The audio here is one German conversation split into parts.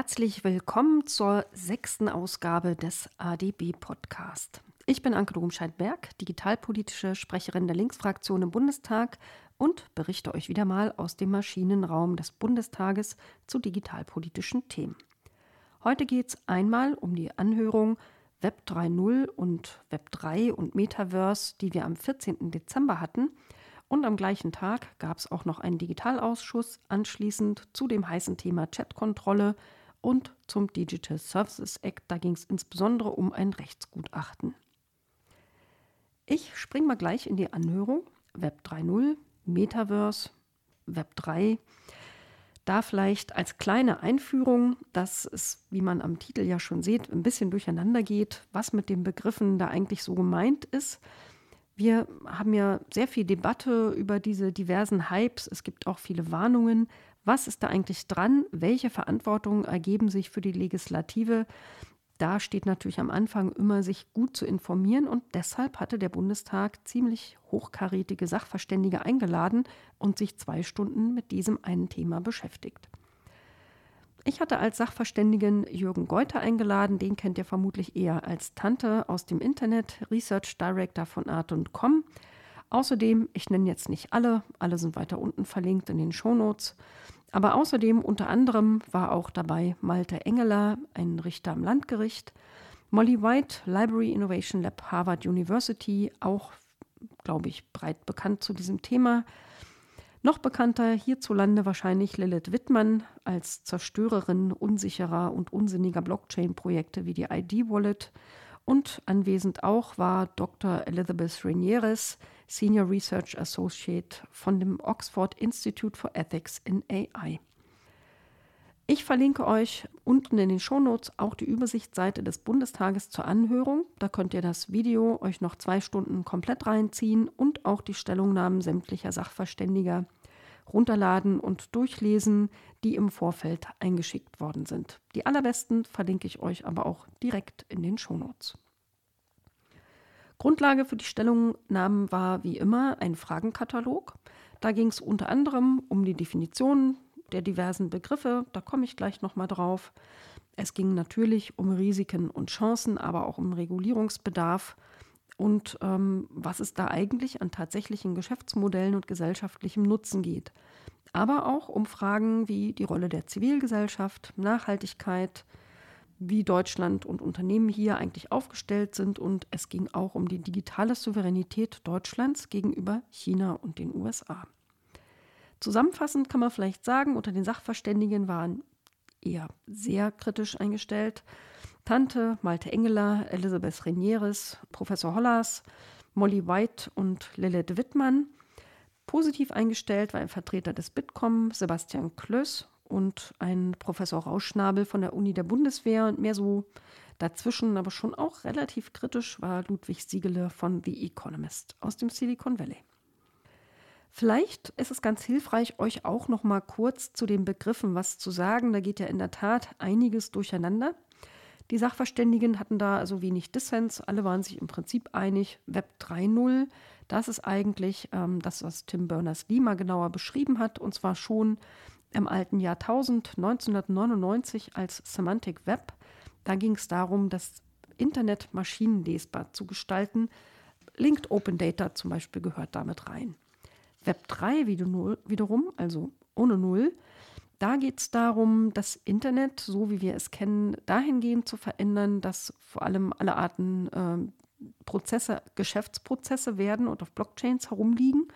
Herzlich willkommen zur sechsten Ausgabe des ADB Podcast. Ich bin Anke Domscheit-Berg, digitalpolitische Sprecherin der Linksfraktion im Bundestag und berichte euch wieder mal aus dem Maschinenraum des Bundestages zu digitalpolitischen Themen. Heute geht es einmal um die Anhörung Web 3.0 und Web 3 und Metaverse, die wir am 14. Dezember hatten. Und am gleichen Tag gab es auch noch einen Digitalausschuss anschließend zu dem heißen Thema Chatkontrolle und zum Digital Services Act. Da ging es insbesondere um ein Rechtsgutachten. Ich springe mal gleich in die Anhörung. Web 3.0, Metaverse, Web 3. Da vielleicht als kleine Einführung, dass es, wie man am Titel ja schon sieht, ein bisschen durcheinander geht, was mit den Begriffen da eigentlich so gemeint ist. Wir haben ja sehr viel Debatte über diese diversen Hypes. Es gibt auch viele Warnungen. Was ist da eigentlich dran? Welche Verantwortungen ergeben sich für die Legislative? Da steht natürlich am Anfang immer, sich gut zu informieren und deshalb hatte der Bundestag ziemlich hochkarätige Sachverständige eingeladen und sich zwei Stunden mit diesem einen Thema beschäftigt. Ich hatte als Sachverständigen Jürgen Geuter eingeladen, den kennt ihr vermutlich eher als Tante aus dem Internet, Research Director von Art und Com. Außerdem, ich nenne jetzt nicht alle, alle sind weiter unten verlinkt in den Shownotes. Aber außerdem unter anderem war auch dabei Malte Engeler, ein Richter am Landgericht, Molly White, Library Innovation Lab Harvard University, auch, glaube ich, breit bekannt zu diesem Thema. Noch bekannter hierzulande wahrscheinlich Lilith Wittmann als Zerstörerin unsicherer und unsinniger Blockchain-Projekte wie die ID-Wallet und anwesend auch war Dr. Elizabeth Ranieres, Senior Research Associate von dem Oxford Institute for Ethics in AI. Ich verlinke euch unten in den Shownotes auch die Übersichtsseite des Bundestages zur Anhörung. Da könnt ihr das Video euch noch zwei Stunden komplett reinziehen und auch die Stellungnahmen sämtlicher Sachverständiger runterladen und durchlesen, die im Vorfeld eingeschickt worden sind. Die allerbesten verlinke ich euch aber auch direkt in den Shownotes. Grundlage für die Stellungnahmen war wie immer ein Fragenkatalog. Da ging es unter anderem um die Definition der diversen Begriffe, da komme ich gleich nochmal drauf. Es ging natürlich um Risiken und Chancen, aber auch um Regulierungsbedarf und ähm, was es da eigentlich an tatsächlichen Geschäftsmodellen und gesellschaftlichem Nutzen geht. Aber auch um Fragen wie die Rolle der Zivilgesellschaft, Nachhaltigkeit, wie Deutschland und Unternehmen hier eigentlich aufgestellt sind. Und es ging auch um die digitale Souveränität Deutschlands gegenüber China und den USA. Zusammenfassend kann man vielleicht sagen, unter den Sachverständigen waren eher sehr kritisch eingestellt Tante, Malte Engeler, Elisabeth Renieres, Professor Hollers, Molly White und Lilith Wittmann. Positiv eingestellt war ein Vertreter des Bitkom, Sebastian Klöss und ein Professor Rauschnabel von der Uni der Bundeswehr und mehr so dazwischen, aber schon auch relativ kritisch war Ludwig Siegele von The Economist aus dem Silicon Valley. Vielleicht ist es ganz hilfreich, euch auch noch mal kurz zu den Begriffen was zu sagen. Da geht ja in der Tat einiges durcheinander. Die Sachverständigen hatten da also wenig Dissens, alle waren sich im Prinzip einig. Web 3.0, das ist eigentlich ähm, das, was Tim Berners-Lee mal genauer beschrieben hat, und zwar schon im alten Jahrtausend 1999 als Semantic Web. Da ging es darum, das Internet maschinenlesbar zu gestalten. Linked Open Data zum Beispiel gehört damit rein. Web 3 wiederum, also ohne Null, da geht es darum, das Internet, so wie wir es kennen, dahingehend zu verändern, dass vor allem alle Arten äh, Prozesse, Geschäftsprozesse werden und auf Blockchains herumliegen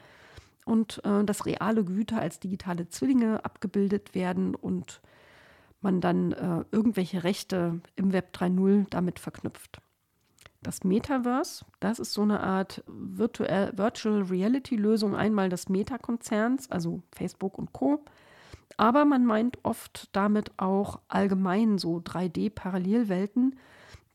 und äh, dass reale Güter als digitale Zwillinge abgebildet werden und man dann äh, irgendwelche Rechte im Web 3.0 damit verknüpft. Das Metaverse, das ist so eine Art Virtual, Virtual Reality Lösung einmal des Meta-Konzerns, also Facebook und Co., aber man meint oft damit auch allgemein so 3D-Parallelwelten,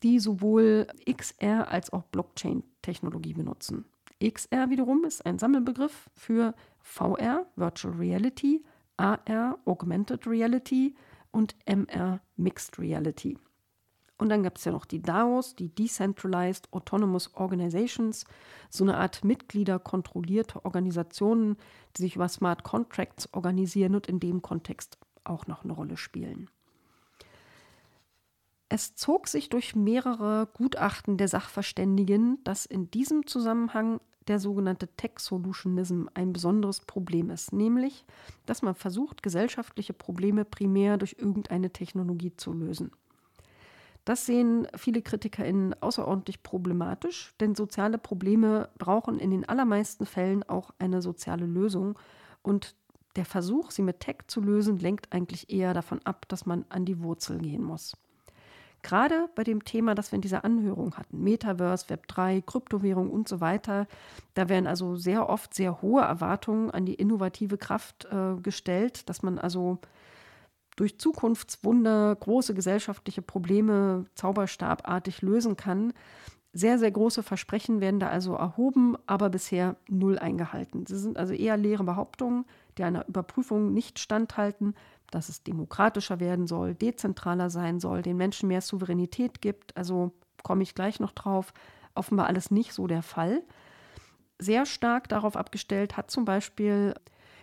die sowohl XR als auch Blockchain-Technologie benutzen. XR wiederum ist ein Sammelbegriff für VR, Virtual Reality, AR, Augmented Reality und MR, Mixed Reality. Und dann gab es ja noch die DAOs, die Decentralized Autonomous Organizations, so eine Art mitgliederkontrollierte Organisationen, die sich über Smart Contracts organisieren und in dem Kontext auch noch eine Rolle spielen. Es zog sich durch mehrere Gutachten der Sachverständigen, dass in diesem Zusammenhang der sogenannte Tech-Solutionism ein besonderes Problem ist, nämlich, dass man versucht, gesellschaftliche Probleme primär durch irgendeine Technologie zu lösen. Das sehen viele KritikerInnen außerordentlich problematisch, denn soziale Probleme brauchen in den allermeisten Fällen auch eine soziale Lösung. Und der Versuch, sie mit Tech zu lösen, lenkt eigentlich eher davon ab, dass man an die Wurzel gehen muss. Gerade bei dem Thema, das wir in dieser Anhörung hatten, Metaverse, Web3, Kryptowährung und so weiter, da werden also sehr oft sehr hohe Erwartungen an die innovative Kraft äh, gestellt, dass man also durch Zukunftswunder große gesellschaftliche Probleme zauberstabartig lösen kann. Sehr, sehr große Versprechen werden da also erhoben, aber bisher null eingehalten. Sie sind also eher leere Behauptungen, die einer Überprüfung nicht standhalten, dass es demokratischer werden soll, dezentraler sein soll, den Menschen mehr Souveränität gibt. Also komme ich gleich noch drauf. Offenbar alles nicht so der Fall. Sehr stark darauf abgestellt hat zum Beispiel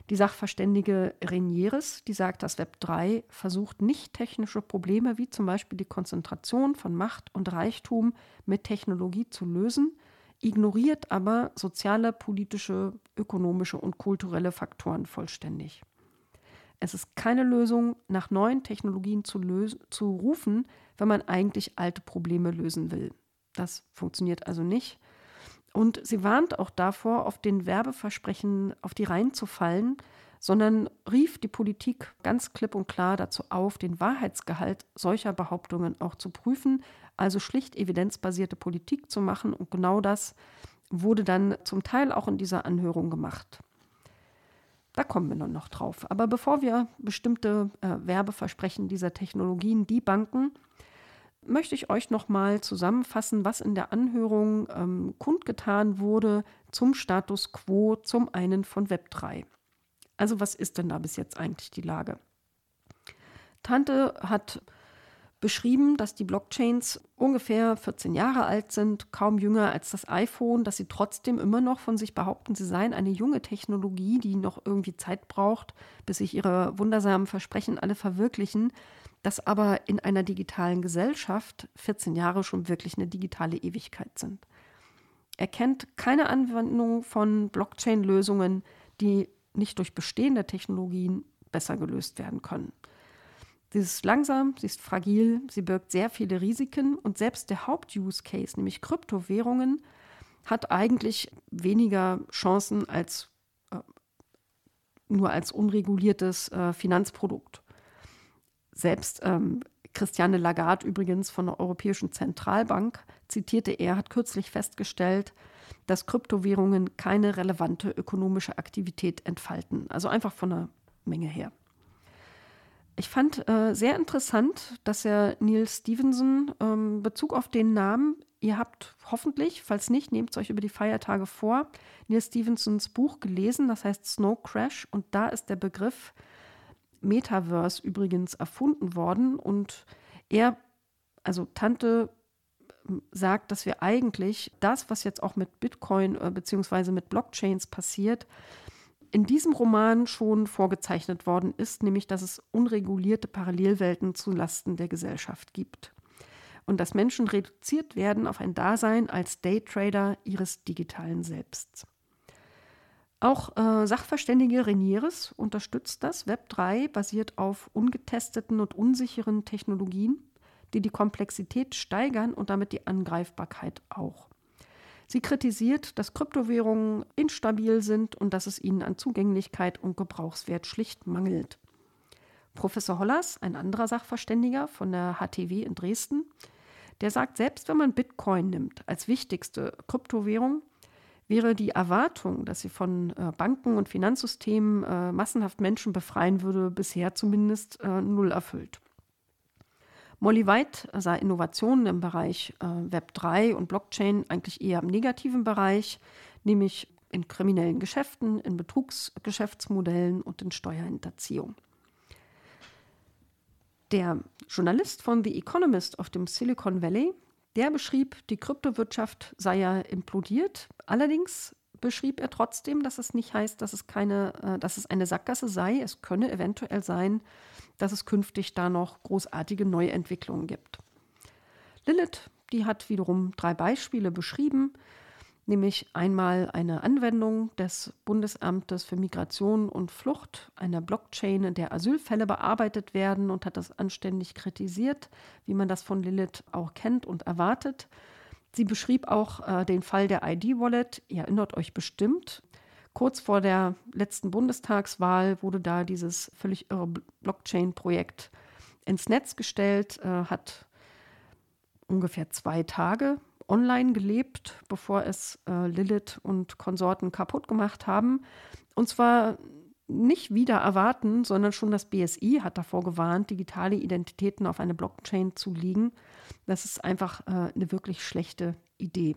die Sachverständige Renieres, die sagt, dass Web 3 versucht, nicht technische Probleme wie zum Beispiel die Konzentration von Macht und Reichtum mit Technologie zu lösen, ignoriert aber soziale, politische, ökonomische und kulturelle Faktoren vollständig. Es ist keine Lösung, nach neuen Technologien zu, zu rufen, wenn man eigentlich alte Probleme lösen will. Das funktioniert also nicht. Und sie warnt auch davor, auf den Werbeversprechen auf die Reihen zu fallen, sondern rief die Politik ganz klipp und klar dazu auf, den Wahrheitsgehalt solcher Behauptungen auch zu prüfen, also schlicht evidenzbasierte Politik zu machen. Und genau das wurde dann zum Teil auch in dieser Anhörung gemacht. Da kommen wir noch drauf. Aber bevor wir bestimmte äh, Werbeversprechen dieser Technologien debanken, möchte ich euch noch mal zusammenfassen, was in der Anhörung ähm, kundgetan wurde zum Status quo zum einen von Web3. Also was ist denn da bis jetzt eigentlich die Lage? Tante hat beschrieben, dass die Blockchains ungefähr 14 Jahre alt sind, kaum jünger als das iPhone, dass sie trotzdem immer noch von sich behaupten, sie seien eine junge Technologie, die noch irgendwie Zeit braucht, bis sich ihre wundersamen Versprechen alle verwirklichen, dass aber in einer digitalen Gesellschaft 14 Jahre schon wirklich eine digitale Ewigkeit sind. Er kennt keine Anwendung von Blockchain-Lösungen, die nicht durch bestehende Technologien besser gelöst werden können. Sie ist langsam, sie ist fragil, sie birgt sehr viele Risiken und selbst der Haupt-Use-Case, nämlich Kryptowährungen, hat eigentlich weniger Chancen als äh, nur als unreguliertes äh, Finanzprodukt. Selbst ähm, Christiane Lagarde übrigens von der Europäischen Zentralbank zitierte er, hat kürzlich festgestellt, dass Kryptowährungen keine relevante ökonomische Aktivität entfalten. Also einfach von der Menge her. Ich fand äh, sehr interessant, dass er Neil Stevenson ähm, Bezug auf den Namen, ihr habt hoffentlich, falls nicht, nehmt es euch über die Feiertage vor, Neil Stevensons Buch gelesen, das heißt Snow Crash und da ist der Begriff Metaverse übrigens erfunden worden und er, also Tante sagt, dass wir eigentlich das, was jetzt auch mit Bitcoin äh, bzw. mit Blockchains passiert, in diesem Roman schon vorgezeichnet worden ist, nämlich dass es unregulierte Parallelwelten zulasten der Gesellschaft gibt und dass Menschen reduziert werden auf ein Dasein als Daytrader ihres digitalen Selbsts. Auch äh, Sachverständige Renieres unterstützt das. Web 3 basiert auf ungetesteten und unsicheren Technologien, die die Komplexität steigern und damit die Angreifbarkeit auch. Sie kritisiert, dass Kryptowährungen instabil sind und dass es ihnen an Zugänglichkeit und Gebrauchswert schlicht mangelt. Professor Hollers, ein anderer Sachverständiger von der HTW in Dresden, der sagt, selbst wenn man Bitcoin nimmt als wichtigste Kryptowährung, wäre die Erwartung, dass sie von äh, Banken und Finanzsystemen äh, massenhaft Menschen befreien würde, bisher zumindest äh, null erfüllt. Molly White sah Innovationen im Bereich äh, Web 3 und Blockchain eigentlich eher im negativen Bereich, nämlich in kriminellen Geschäften, in Betrugsgeschäftsmodellen und in Steuerhinterziehung. Der Journalist von The Economist auf dem Silicon Valley, der beschrieb, die Kryptowirtschaft sei ja implodiert. Allerdings beschrieb er trotzdem, dass es nicht heißt, dass es keine, äh, dass es eine Sackgasse sei. Es könne eventuell sein, dass es künftig da noch großartige Neuentwicklungen gibt. Lilith, die hat wiederum drei Beispiele beschrieben, nämlich einmal eine Anwendung des Bundesamtes für Migration und Flucht, einer Blockchain, in der Asylfälle bearbeitet werden und hat das anständig kritisiert, wie man das von Lilith auch kennt und erwartet. Sie beschrieb auch äh, den Fall der ID-Wallet. Ihr erinnert euch bestimmt. Kurz vor der letzten Bundestagswahl wurde da dieses völlig irre Blockchain-Projekt ins Netz gestellt, äh, hat ungefähr zwei Tage online gelebt, bevor es äh, Lilith und Konsorten kaputt gemacht haben. Und zwar nicht wieder erwarten, sondern schon das BSI hat davor gewarnt, digitale Identitäten auf eine Blockchain zu liegen. Das ist einfach äh, eine wirklich schlechte Idee.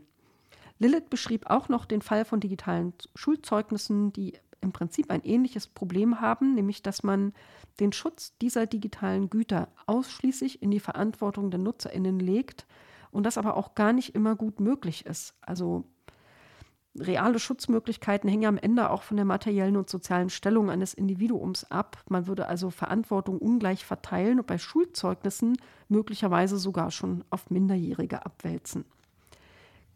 Lilith beschrieb auch noch den Fall von digitalen Schulzeugnissen, die im Prinzip ein ähnliches Problem haben, nämlich dass man den Schutz dieser digitalen Güter ausschließlich in die Verantwortung der Nutzerinnen legt und das aber auch gar nicht immer gut möglich ist. Also reale Schutzmöglichkeiten hängen am Ende auch von der materiellen und sozialen Stellung eines Individuums ab. Man würde also Verantwortung ungleich verteilen und bei Schulzeugnissen möglicherweise sogar schon auf Minderjährige abwälzen.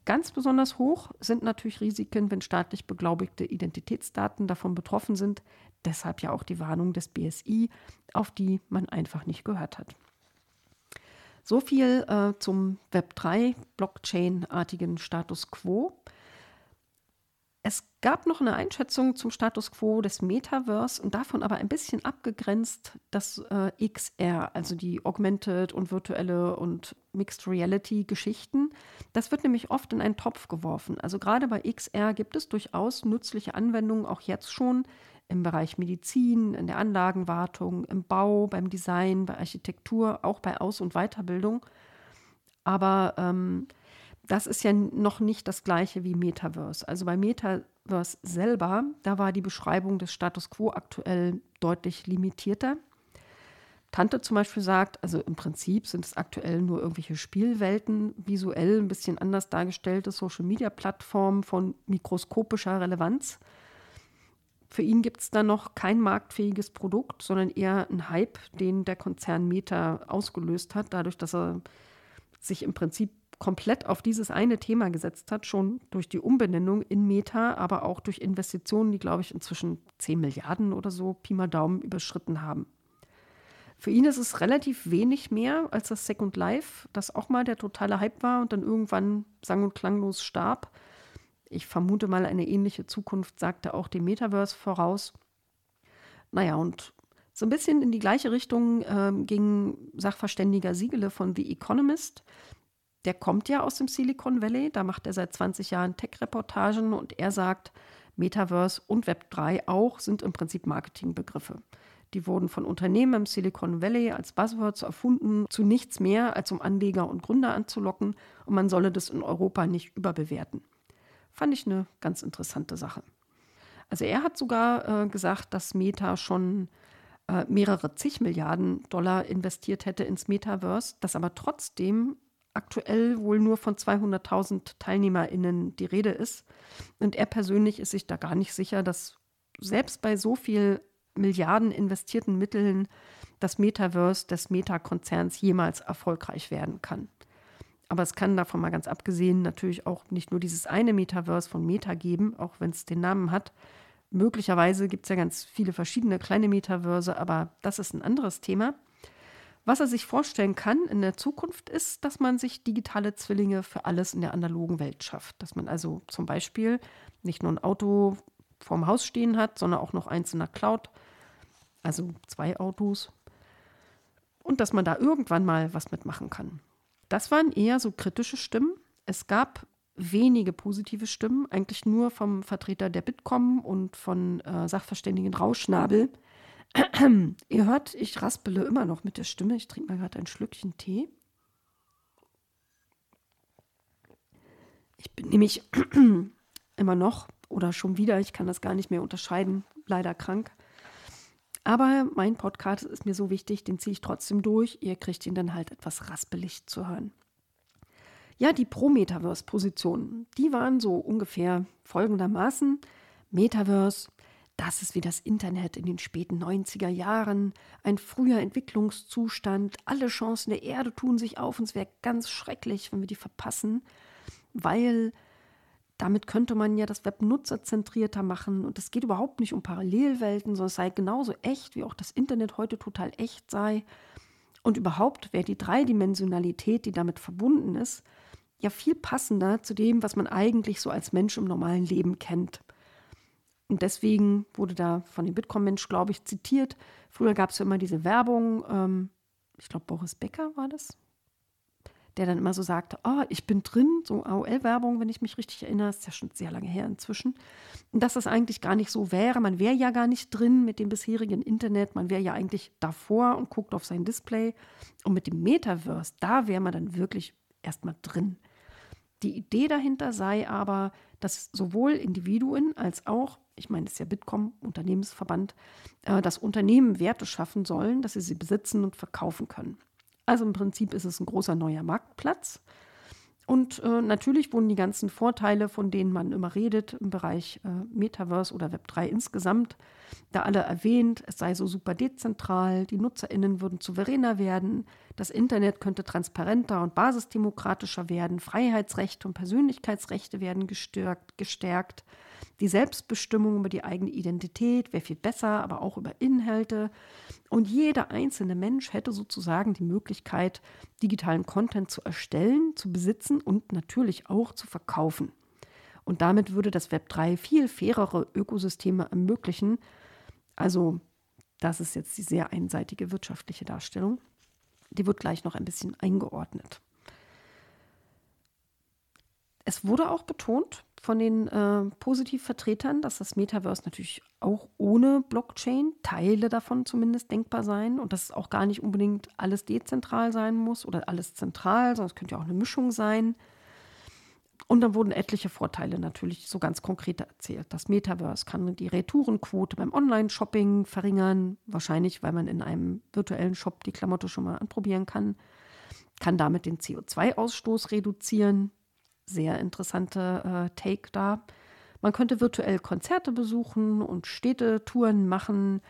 Ganz besonders hoch sind natürlich Risiken, wenn staatlich beglaubigte Identitätsdaten davon betroffen sind. Deshalb ja auch die Warnung des BSI, auf die man einfach nicht gehört hat. So viel äh, zum Web3 Blockchain-artigen Status quo. Es gab noch eine Einschätzung zum Status quo des Metaverse und davon aber ein bisschen abgegrenzt das äh, XR, also die Augmented und virtuelle und Mixed Reality Geschichten. Das wird nämlich oft in einen Topf geworfen. Also gerade bei XR gibt es durchaus nützliche Anwendungen, auch jetzt schon im Bereich Medizin, in der Anlagenwartung, im Bau, beim Design, bei Architektur, auch bei Aus- und Weiterbildung. Aber ähm, das ist ja noch nicht das gleiche wie Metaverse. Also bei Metaverse selber, da war die Beschreibung des Status quo aktuell deutlich limitierter. Tante zum Beispiel sagt, also im Prinzip sind es aktuell nur irgendwelche Spielwelten, visuell ein bisschen anders dargestellte Social-Media-Plattformen von mikroskopischer Relevanz. Für ihn gibt es da noch kein marktfähiges Produkt, sondern eher ein Hype, den der Konzern Meta ausgelöst hat, dadurch, dass er sich im Prinzip komplett auf dieses eine Thema gesetzt hat, schon durch die Umbenennung in Meta, aber auch durch Investitionen, die, glaube ich, inzwischen 10 Milliarden oder so Pi mal Daumen überschritten haben. Für ihn ist es relativ wenig mehr als das Second Life, das auch mal der totale Hype war und dann irgendwann sang- und klanglos starb. Ich vermute mal, eine ähnliche Zukunft sagte auch dem Metaverse voraus. Naja, und so ein bisschen in die gleiche Richtung äh, ging Sachverständiger Siegele von The Economist der kommt ja aus dem Silicon Valley, da macht er seit 20 Jahren Tech-Reportagen und er sagt, Metaverse und Web3 auch sind im Prinzip Marketingbegriffe. Die wurden von Unternehmen im Silicon Valley als Buzzwords erfunden, zu nichts mehr, als um Anleger und Gründer anzulocken und man solle das in Europa nicht überbewerten. Fand ich eine ganz interessante Sache. Also er hat sogar äh, gesagt, dass Meta schon äh, mehrere zig Milliarden Dollar investiert hätte ins Metaverse, dass aber trotzdem aktuell wohl nur von 200.000 TeilnehmerInnen die Rede ist. Und er persönlich ist sich da gar nicht sicher, dass selbst bei so viel Milliarden investierten Mitteln das Metaverse des Meta-Konzerns jemals erfolgreich werden kann. Aber es kann davon mal ganz abgesehen natürlich auch nicht nur dieses eine Metaverse von Meta geben, auch wenn es den Namen hat. Möglicherweise gibt es ja ganz viele verschiedene kleine Metaverse, aber das ist ein anderes Thema. Was er sich vorstellen kann in der Zukunft ist, dass man sich digitale Zwillinge für alles in der analogen Welt schafft. Dass man also zum Beispiel nicht nur ein Auto vorm Haus stehen hat, sondern auch noch eins in der Cloud, also zwei Autos. Und dass man da irgendwann mal was mitmachen kann. Das waren eher so kritische Stimmen. Es gab wenige positive Stimmen, eigentlich nur vom Vertreter der Bitkom und von äh, Sachverständigen Rauschnabel. Ihr hört, ich raspele immer noch mit der Stimme. Ich trinke mal gerade ein Schlückchen Tee. Ich bin nämlich immer noch oder schon wieder, ich kann das gar nicht mehr unterscheiden, leider krank. Aber mein Podcast ist mir so wichtig, den ziehe ich trotzdem durch. Ihr kriegt ihn dann halt etwas raspelig zu hören. Ja, die Pro-Metaverse-Positionen, die waren so ungefähr folgendermaßen. Metaverse das ist wie das Internet in den späten 90er Jahren, ein früher Entwicklungszustand, alle Chancen der Erde tun sich auf und es wäre ganz schrecklich, wenn wir die verpassen, weil damit könnte man ja das Web nutzerzentrierter machen und es geht überhaupt nicht um Parallelwelten, sondern es sei genauso echt, wie auch das Internet heute total echt sei. Und überhaupt wäre die Dreidimensionalität, die damit verbunden ist, ja viel passender zu dem, was man eigentlich so als Mensch im normalen Leben kennt. Und deswegen wurde da von dem Bitkom-Mensch, glaube ich, zitiert. Früher gab es ja immer diese Werbung, ähm, ich glaube, Boris Becker war das, der dann immer so sagte, oh, ich bin drin, so AOL-Werbung, wenn ich mich richtig erinnere, ist ja schon sehr lange her inzwischen. Und dass das eigentlich gar nicht so wäre, man wäre ja gar nicht drin mit dem bisherigen Internet, man wäre ja eigentlich davor und guckt auf sein Display. Und mit dem Metaverse, da wäre man dann wirklich erstmal drin. Die Idee dahinter sei aber, dass sowohl Individuen als auch, ich meine, es ist ja Bitkom, Unternehmensverband, äh, dass Unternehmen Werte schaffen sollen, dass sie sie besitzen und verkaufen können. Also im Prinzip ist es ein großer neuer Marktplatz. Und äh, natürlich wurden die ganzen Vorteile, von denen man immer redet, im Bereich äh, Metaverse oder Web3 insgesamt, da alle erwähnt. Es sei so super dezentral, die NutzerInnen würden souveräner werden, das Internet könnte transparenter und basisdemokratischer werden, Freiheitsrechte und Persönlichkeitsrechte werden gestärkt, gestärkt. Die Selbstbestimmung über die eigene Identität wäre viel besser, aber auch über Inhalte. Und jeder einzelne Mensch hätte sozusagen die Möglichkeit, digitalen Content zu erstellen, zu besitzen und natürlich auch zu verkaufen. Und damit würde das Web 3 viel fairere Ökosysteme ermöglichen. Also, das ist jetzt die sehr einseitige wirtschaftliche Darstellung. Die wird gleich noch ein bisschen eingeordnet. Es wurde auch betont von den äh, Positivvertretern, dass das Metaverse natürlich auch ohne Blockchain, Teile davon zumindest denkbar sein und dass es auch gar nicht unbedingt alles dezentral sein muss oder alles zentral, sondern es könnte ja auch eine Mischung sein. Und dann wurden etliche Vorteile natürlich so ganz konkret erzählt. Das Metaverse kann die Retourenquote beim Online-Shopping verringern, wahrscheinlich weil man in einem virtuellen Shop die Klamotte schon mal anprobieren kann, kann damit den CO2-Ausstoß reduzieren, sehr interessante äh, Take da. Man könnte virtuell Konzerte besuchen und Städtetouren machen.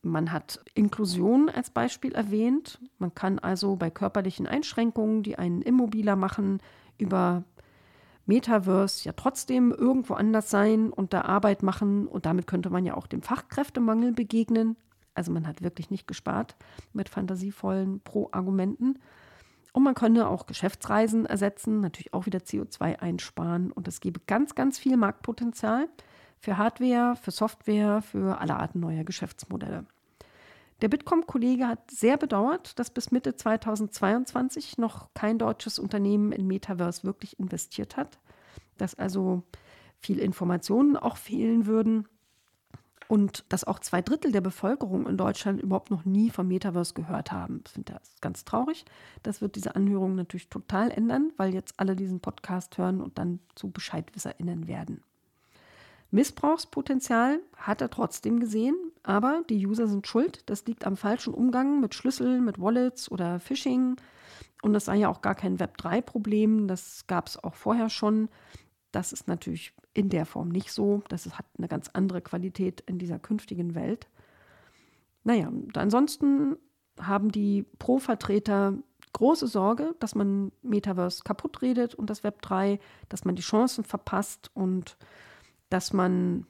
Man hat Inklusion als Beispiel erwähnt. Man kann also bei körperlichen Einschränkungen, die einen immobiler machen, über Metaverse ja trotzdem irgendwo anders sein und da Arbeit machen. Und damit könnte man ja auch dem Fachkräftemangel begegnen. Also man hat wirklich nicht gespart mit fantasievollen Pro-Argumenten. Und man könnte auch Geschäftsreisen ersetzen, natürlich auch wieder CO2 einsparen. Und es gäbe ganz, ganz viel Marktpotenzial für Hardware, für Software, für alle Arten neuer Geschäftsmodelle. Der Bitkom-Kollege hat sehr bedauert, dass bis Mitte 2022 noch kein deutsches Unternehmen in Metaverse wirklich investiert hat, dass also viel Informationen auch fehlen würden und dass auch zwei Drittel der Bevölkerung in Deutschland überhaupt noch nie vom Metaverse gehört haben. Ich finde das ganz traurig. Das wird diese Anhörung natürlich total ändern, weil jetzt alle diesen Podcast hören und dann zu BescheidwisserInnen werden. Missbrauchspotenzial hat er trotzdem gesehen, aber die User sind schuld. Das liegt am falschen Umgang mit Schlüsseln, mit Wallets oder Phishing. Und das sei ja auch gar kein Web3-Problem. Das gab es auch vorher schon. Das ist natürlich in der Form nicht so. Das hat eine ganz andere Qualität in dieser künftigen Welt. Naja, ansonsten haben die Pro-Vertreter große Sorge, dass man Metaverse kaputt redet und das Web 3, dass man die Chancen verpasst und dass man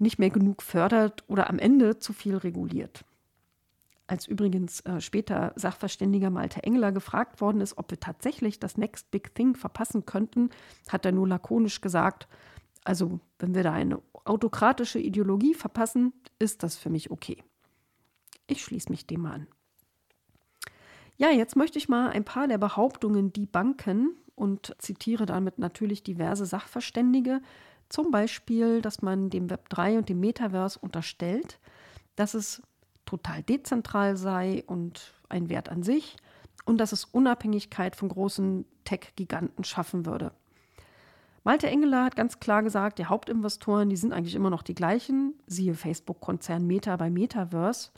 nicht mehr genug fördert oder am Ende zu viel reguliert als übrigens äh, später Sachverständiger Malte Engler gefragt worden ist, ob wir tatsächlich das Next Big Thing verpassen könnten, hat er nur lakonisch gesagt, also wenn wir da eine autokratische Ideologie verpassen, ist das für mich okay. Ich schließe mich dem an. Ja, jetzt möchte ich mal ein paar der Behauptungen debunken und zitiere damit natürlich diverse Sachverständige. Zum Beispiel, dass man dem Web 3 und dem Metaverse unterstellt, dass es total dezentral sei und ein Wert an sich und dass es Unabhängigkeit von großen Tech-Giganten schaffen würde. Malte Engeler hat ganz klar gesagt, die Hauptinvestoren, die sind eigentlich immer noch die gleichen, siehe Facebook-Konzern Meta bei Metaverse.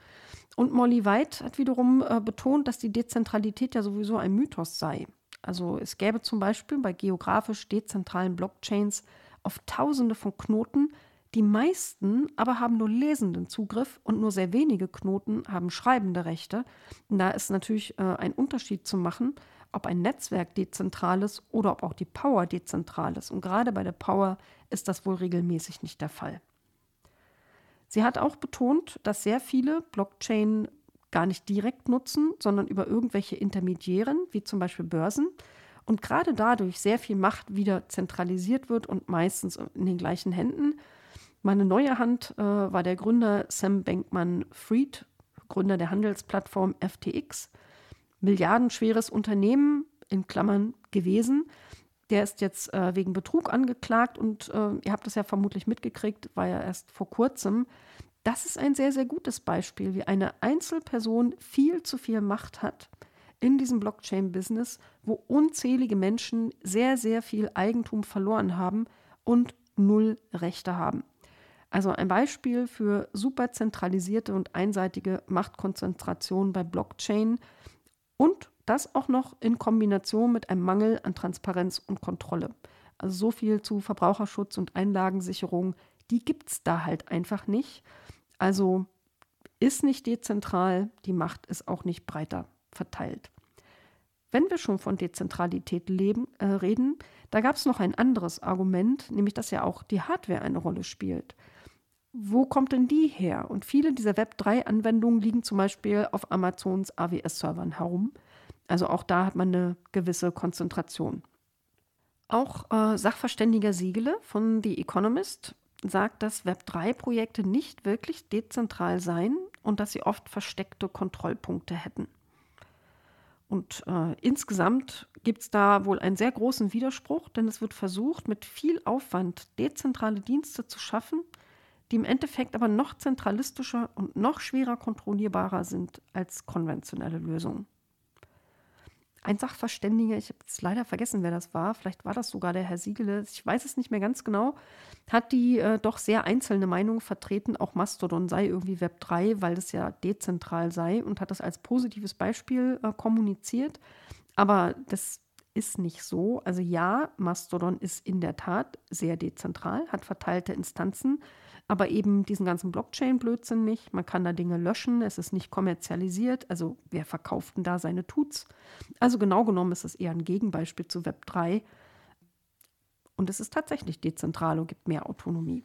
Und Molly White hat wiederum äh, betont, dass die Dezentralität ja sowieso ein Mythos sei. Also es gäbe zum Beispiel bei geografisch dezentralen Blockchains oft Tausende von Knoten, Die meisten aber haben nur lesenden Zugriff und nur sehr wenige Knoten haben schreibende Rechte. Und da ist natürlich äh, ein Unterschied zu machen, ob ein Netzwerk dezentral ist oder ob auch die Power dezentral ist. Und gerade bei der Power ist das wohl regelmäßig nicht der Fall. Sie hat auch betont, dass sehr viele Blockchain gar nicht direkt nutzen, sondern über irgendwelche Intermediären, wie zum Beispiel Börsen. Und gerade dadurch sehr viel Macht wieder zentralisiert wird und meistens in den gleichen Händen. Meine neue Hand äh, war der Gründer Sam Bankman-Fried, Gründer der Handelsplattform FTX. Milliardenschweres Unternehmen, in Klammern gewesen. Der ist jetzt äh, wegen Betrug angeklagt und äh, ihr habt es ja vermutlich mitgekriegt, war ja erst vor kurzem. Das ist ein sehr, sehr gutes Beispiel, wie eine Einzelperson viel zu viel Macht hat in diesem Blockchain-Business, wo unzählige Menschen sehr, sehr viel Eigentum verloren haben und null Rechte haben. Also ein Beispiel für super zentralisierte und einseitige Machtkonzentration bei Blockchain und das auch noch in Kombination mit einem Mangel an Transparenz und Kontrolle. Also so viel zu Verbraucherschutz und Einlagensicherung, die gibt es da halt einfach nicht. Also ist nicht dezentral, die Macht ist auch nicht breiter verteilt. Wenn wir schon von Dezentralität leben, äh, reden, da gab es noch ein anderes Argument, nämlich dass ja auch die Hardware eine Rolle spielt wo kommt denn die her? Und viele dieser Web3-Anwendungen liegen zum Beispiel auf Amazons AWS-Servern herum. Also auch da hat man eine gewisse Konzentration. Auch äh, Sachverständiger Siegele von The Economist sagt, dass Web3-Projekte nicht wirklich dezentral seien und dass sie oft versteckte Kontrollpunkte hätten. Und äh, insgesamt gibt es da wohl einen sehr großen Widerspruch, denn es wird versucht, mit viel Aufwand dezentrale Dienste zu schaffen – die im Endeffekt aber noch zentralistischer und noch schwerer kontrollierbarer sind als konventionelle Lösungen. Ein Sachverständiger, ich habe jetzt leider vergessen, wer das war, vielleicht war das sogar der Herr Siegele, ich weiß es nicht mehr ganz genau, hat die äh, doch sehr einzelne Meinung vertreten, auch Mastodon sei irgendwie Web 3, weil das ja dezentral sei und hat das als positives Beispiel äh, kommuniziert. Aber das ist nicht so. Also ja, Mastodon ist in der Tat sehr dezentral, hat verteilte Instanzen, aber eben diesen ganzen Blockchain-Blödsinn nicht. Man kann da Dinge löschen, es ist nicht kommerzialisiert. Also wer verkauft denn da seine Tuts? Also genau genommen ist es eher ein Gegenbeispiel zu Web 3. Und es ist tatsächlich dezentral und gibt mehr Autonomie.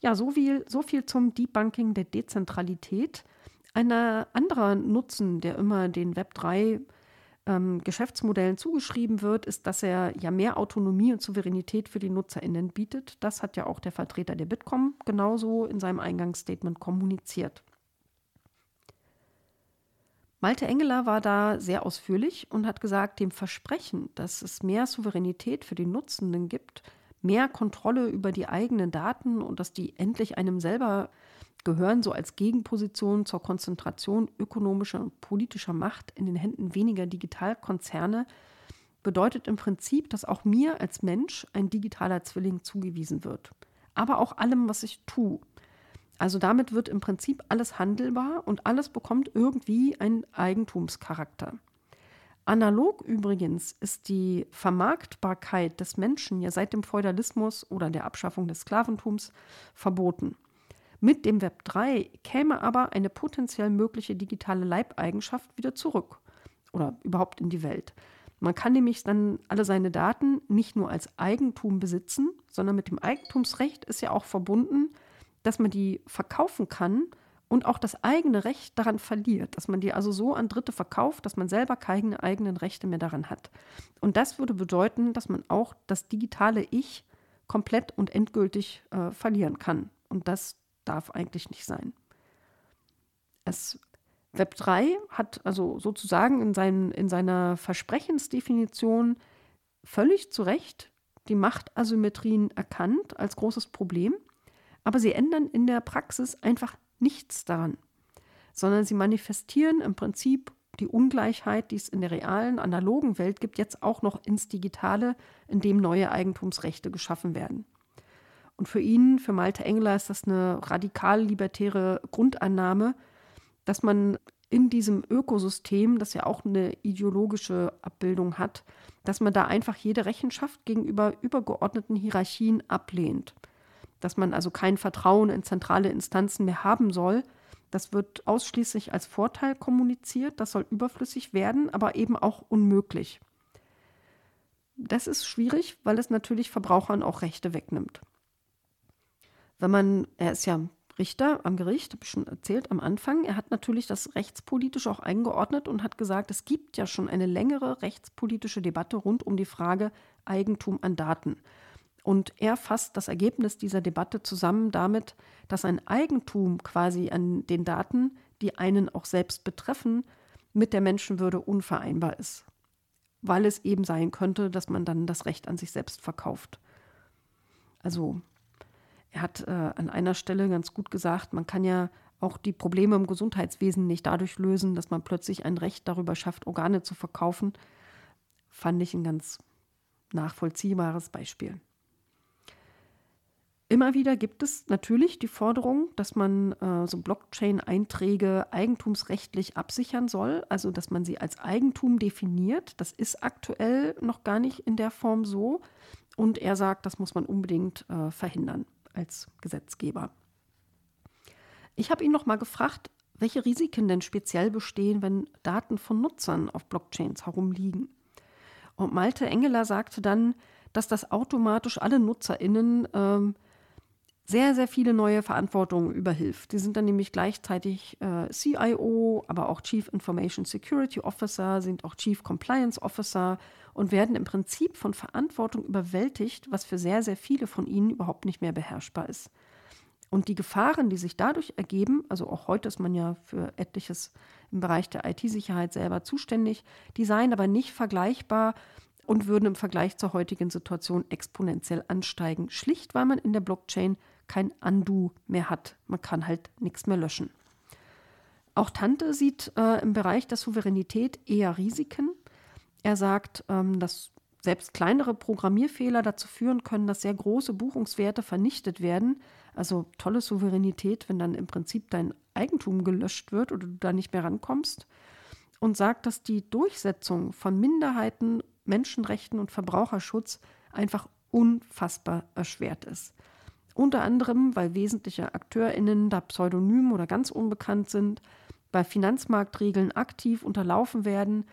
Ja, so viel, so viel zum Debunking der Dezentralität. Ein anderer Nutzen, der immer den Web 3 ähm, Geschäftsmodellen zugeschrieben wird, ist, dass er ja mehr Autonomie und Souveränität für die NutzerInnen bietet. Das hat ja auch der Vertreter der Bitkom genauso in seinem Eingangsstatement kommuniziert. Malte Engeler war da sehr ausführlich und hat gesagt, dem Versprechen, dass es mehr Souveränität für die Nutzenden gibt, mehr Kontrolle über die eigenen Daten und dass die endlich einem selber gehören so als Gegenposition zur Konzentration ökonomischer und politischer Macht in den Händen weniger Digitalkonzerne, bedeutet im Prinzip, dass auch mir als Mensch ein digitaler Zwilling zugewiesen wird. Aber auch allem, was ich tue. Also damit wird im Prinzip alles handelbar und alles bekommt irgendwie einen Eigentumscharakter. Analog übrigens ist die Vermarktbarkeit des Menschen ja seit dem Feudalismus oder der Abschaffung des Sklaventums verboten. Mit dem Web 3 käme aber eine potenziell mögliche digitale Leibeigenschaft wieder zurück oder überhaupt in die Welt. Man kann nämlich dann alle seine Daten nicht nur als Eigentum besitzen, sondern mit dem Eigentumsrecht ist ja auch verbunden, dass man die verkaufen kann und auch das eigene Recht daran verliert, dass man die also so an Dritte verkauft, dass man selber keine eigenen Rechte mehr daran hat. Und das würde bedeuten, dass man auch das digitale Ich komplett und endgültig äh, verlieren kann. Und das darf eigentlich nicht sein. Es, Web 3 hat also sozusagen in, seinen, in seiner Versprechensdefinition völlig zu Recht die Machtasymmetrien erkannt als großes Problem, aber sie ändern in der Praxis einfach nichts daran, sondern sie manifestieren im Prinzip die Ungleichheit, die es in der realen, analogen Welt gibt, jetzt auch noch ins Digitale, in dem neue Eigentumsrechte geschaffen werden. Und für ihn, für Malte Engler, ist das eine radikal-libertäre Grundannahme, dass man in diesem Ökosystem, das ja auch eine ideologische Abbildung hat, dass man da einfach jede Rechenschaft gegenüber übergeordneten Hierarchien ablehnt. dass man also kein Vertrauen in zentrale Instanzen mehr haben soll. Das wird ausschließlich als Vorteil kommuniziert, das soll überflüssig werden, aber eben auch unmöglich. Das ist schwierig, weil es natürlich Verbrauchern auch Rechte wegnimmt. Wenn man, er ist ja Richter am Gericht, habe ich schon erzählt am Anfang, er hat natürlich das rechtspolitisch auch eingeordnet und hat gesagt, es gibt ja schon eine längere rechtspolitische Debatte rund um die Frage Eigentum an Daten. Und er fasst das Ergebnis dieser Debatte zusammen damit, dass ein Eigentum quasi an den Daten, die einen auch selbst betreffen, mit der Menschenwürde unvereinbar ist weil es eben sein könnte, dass man dann das Recht an sich selbst verkauft. Also er hat äh, an einer Stelle ganz gut gesagt, man kann ja auch die Probleme im Gesundheitswesen nicht dadurch lösen, dass man plötzlich ein Recht darüber schafft, Organe zu verkaufen. Fand ich ein ganz nachvollziehbares Beispiel. Immer wieder gibt es natürlich die Forderung, dass man äh, so Blockchain-Einträge eigentumsrechtlich absichern soll, also dass man sie als Eigentum definiert. Das ist aktuell noch gar nicht in der Form so. Und er sagt, das muss man unbedingt äh, verhindern als Gesetzgeber. Ich habe ihn noch mal gefragt, welche Risiken denn speziell bestehen, wenn Daten von Nutzern auf Blockchains herumliegen. Und Malte Engeler sagte dann, dass das automatisch alle NutzerInnen ähm, sehr, sehr viele neue Verantwortungen überhilft. Die sind dann nämlich gleichzeitig äh, CIO, aber auch Chief Information Security Officer, sind auch Chief Compliance Officer und werden im Prinzip von Verantwortung überwältigt, was für sehr, sehr viele von ihnen überhaupt nicht mehr beherrschbar ist. Und die Gefahren, die sich dadurch ergeben, also auch heute ist man ja für etliches im Bereich der IT-Sicherheit selber zuständig, die seien aber nicht vergleichbar und würden im Vergleich zur heutigen Situation exponentiell ansteigen. Schlicht, weil man in der Blockchain kein Undo mehr hat. Man kann halt nichts mehr löschen. Auch Tante sieht äh, im Bereich der Souveränität eher Risiken. Er sagt, ähm, dass selbst kleinere Programmierfehler dazu führen können, dass sehr große Buchungswerte vernichtet werden. Also tolle Souveränität, wenn dann im Prinzip dein Eigentum gelöscht wird oder du da nicht mehr rankommst. Und sagt, dass die Durchsetzung von Minderheiten, Menschenrechten und Verbraucherschutz einfach unfassbar erschwert ist. Unter anderem, weil wesentliche AkteurInnen da pseudonym oder ganz unbekannt sind, bei Finanzmarktregeln aktiv unterlaufen werden,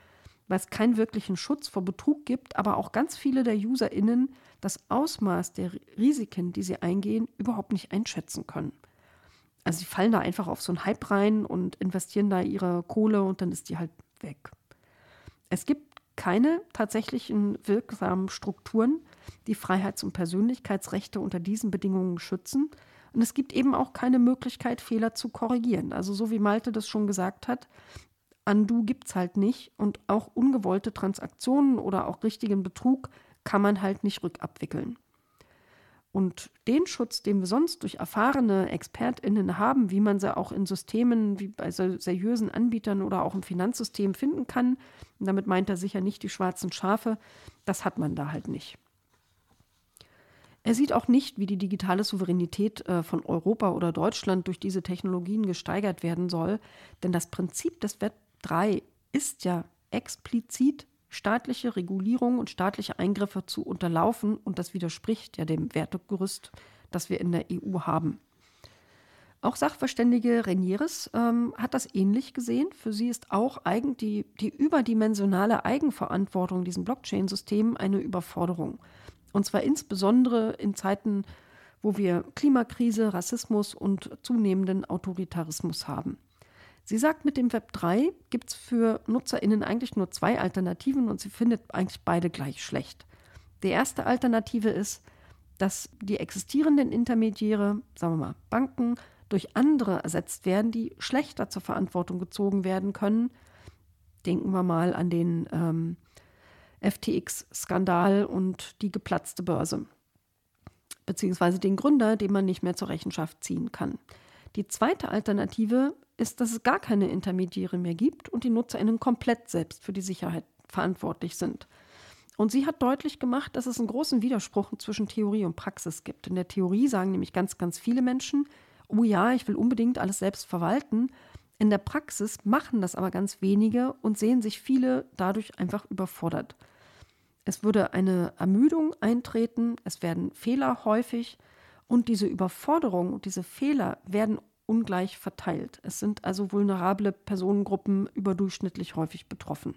weil es keinen wirklichen Schutz vor Betrug gibt, aber auch ganz viele der UserInnen das Ausmaß der Risiken, die sie eingehen, überhaupt nicht einschätzen können. Also sie fallen da einfach auf so einen Hype rein und investieren da ihre Kohle und dann ist die halt weg. Es gibt keine tatsächlichen wirksamen Strukturen, die Freiheits- und Persönlichkeitsrechte unter diesen Bedingungen schützen. Und es gibt eben auch keine Möglichkeit, Fehler zu korrigieren. Also so wie Malte das schon gesagt hat, Undo gibt es halt nicht und auch ungewollte Transaktionen oder auch richtigen Betrug kann man halt nicht rückabwickeln. Und den Schutz, den wir sonst durch erfahrene ExpertInnen haben, wie man sie auch in Systemen wie bei seriösen Anbietern oder auch im Finanzsystem finden kann, und damit meint er sicher nicht die schwarzen Schafe, das hat man da halt nicht. Er sieht auch nicht, wie die digitale Souveränität äh, von Europa oder Deutschland durch diese Technologien gesteigert werden soll, denn das Prinzip des Web 3 ist ja explizit staatliche Regulierung und staatliche Eingriffe zu unterlaufen und das widerspricht ja dem Wertegerüst, das wir in der EU haben. Auch Sachverständige Renieres ähm, hat das ähnlich gesehen. Für sie ist auch eigen, die, die überdimensionale Eigenverantwortung diesen Blockchain-Systemen eine Überforderung. Und zwar insbesondere in Zeiten, wo wir Klimakrise, Rassismus und zunehmenden Autoritarismus haben. Sie sagt, mit dem Web 3 gibt es für NutzerInnen eigentlich nur zwei Alternativen und sie findet eigentlich beide gleich schlecht. Die erste Alternative ist, dass die existierenden Intermediäre, sagen wir mal Banken, durch andere ersetzt werden, die schlechter zur Verantwortung gezogen werden können. Denken wir mal an den ähm, FTX-Skandal und die geplatzte Börse, beziehungsweise den Gründer, den man nicht mehr zur Rechenschaft ziehen kann. Die zweite Alternative ist, dass es gar keine Intermediäre mehr gibt und die NutzerInnen komplett selbst für die Sicherheit verantwortlich sind. Und sie hat deutlich gemacht, dass es einen großen Widerspruch zwischen Theorie und Praxis gibt. In der Theorie sagen nämlich ganz, ganz viele Menschen, oh ja, ich will unbedingt alles selbst verwalten. In der Praxis machen das aber ganz wenige und sehen sich viele dadurch einfach überfordert. Es würde eine Ermüdung eintreten, es werden Fehler häufig Und diese Überforderung und diese Fehler werden ungleich verteilt. Es sind also vulnerable Personengruppen überdurchschnittlich häufig betroffen.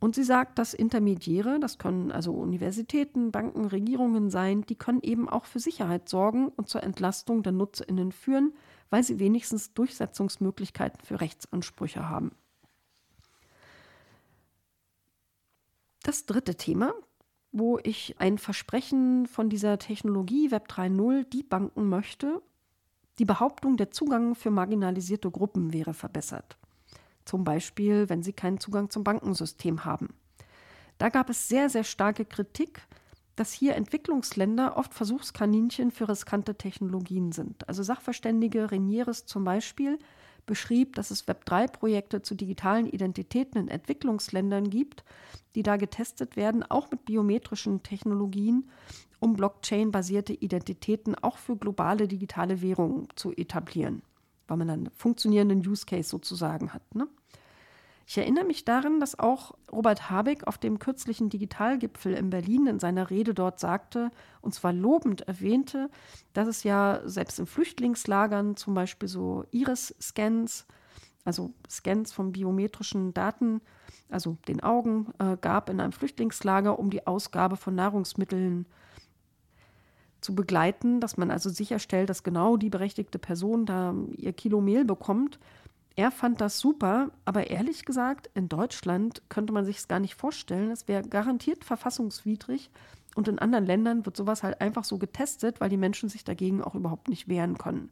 Und sie sagt, dass Intermediäre, das können also Universitäten, Banken, Regierungen sein, die können eben auch für Sicherheit sorgen und zur Entlastung der Nutzerinnen führen, weil sie wenigstens Durchsetzungsmöglichkeiten für Rechtsansprüche haben. Das dritte Thema, wo ich ein Versprechen von dieser Technologie Web 3.0 debunken möchte, die Behauptung, der Zugang für marginalisierte Gruppen wäre verbessert. Zum Beispiel, wenn sie keinen Zugang zum Bankensystem haben. Da gab es sehr, sehr starke Kritik, dass hier Entwicklungsländer oft Versuchskaninchen für riskante Technologien sind. Also Sachverständige Renieres zum Beispiel beschrieb, dass es Web3-Projekte zu digitalen Identitäten in Entwicklungsländern gibt, die da getestet werden, auch mit biometrischen Technologien, um Blockchain-basierte Identitäten auch für globale digitale Währungen zu etablieren, weil man dann einen funktionierenden Use Case sozusagen hat. Ne? Ich erinnere mich daran, dass auch Robert Habeck auf dem kürzlichen Digitalgipfel in Berlin in seiner Rede dort sagte, und zwar lobend erwähnte, dass es ja selbst in Flüchtlingslagern zum Beispiel so Iris-Scans, also Scans von biometrischen Daten, also den Augen, äh, gab in einem Flüchtlingslager, um die Ausgabe von Nahrungsmitteln zu begleiten, dass man also sicherstellt, dass genau die berechtigte Person da ihr Kilo Mehl bekommt er fand das super, aber ehrlich gesagt, in Deutschland könnte man sich es gar nicht vorstellen. Es wäre garantiert verfassungswidrig. Und in anderen Ländern wird sowas halt einfach so getestet, weil die Menschen sich dagegen auch überhaupt nicht wehren können.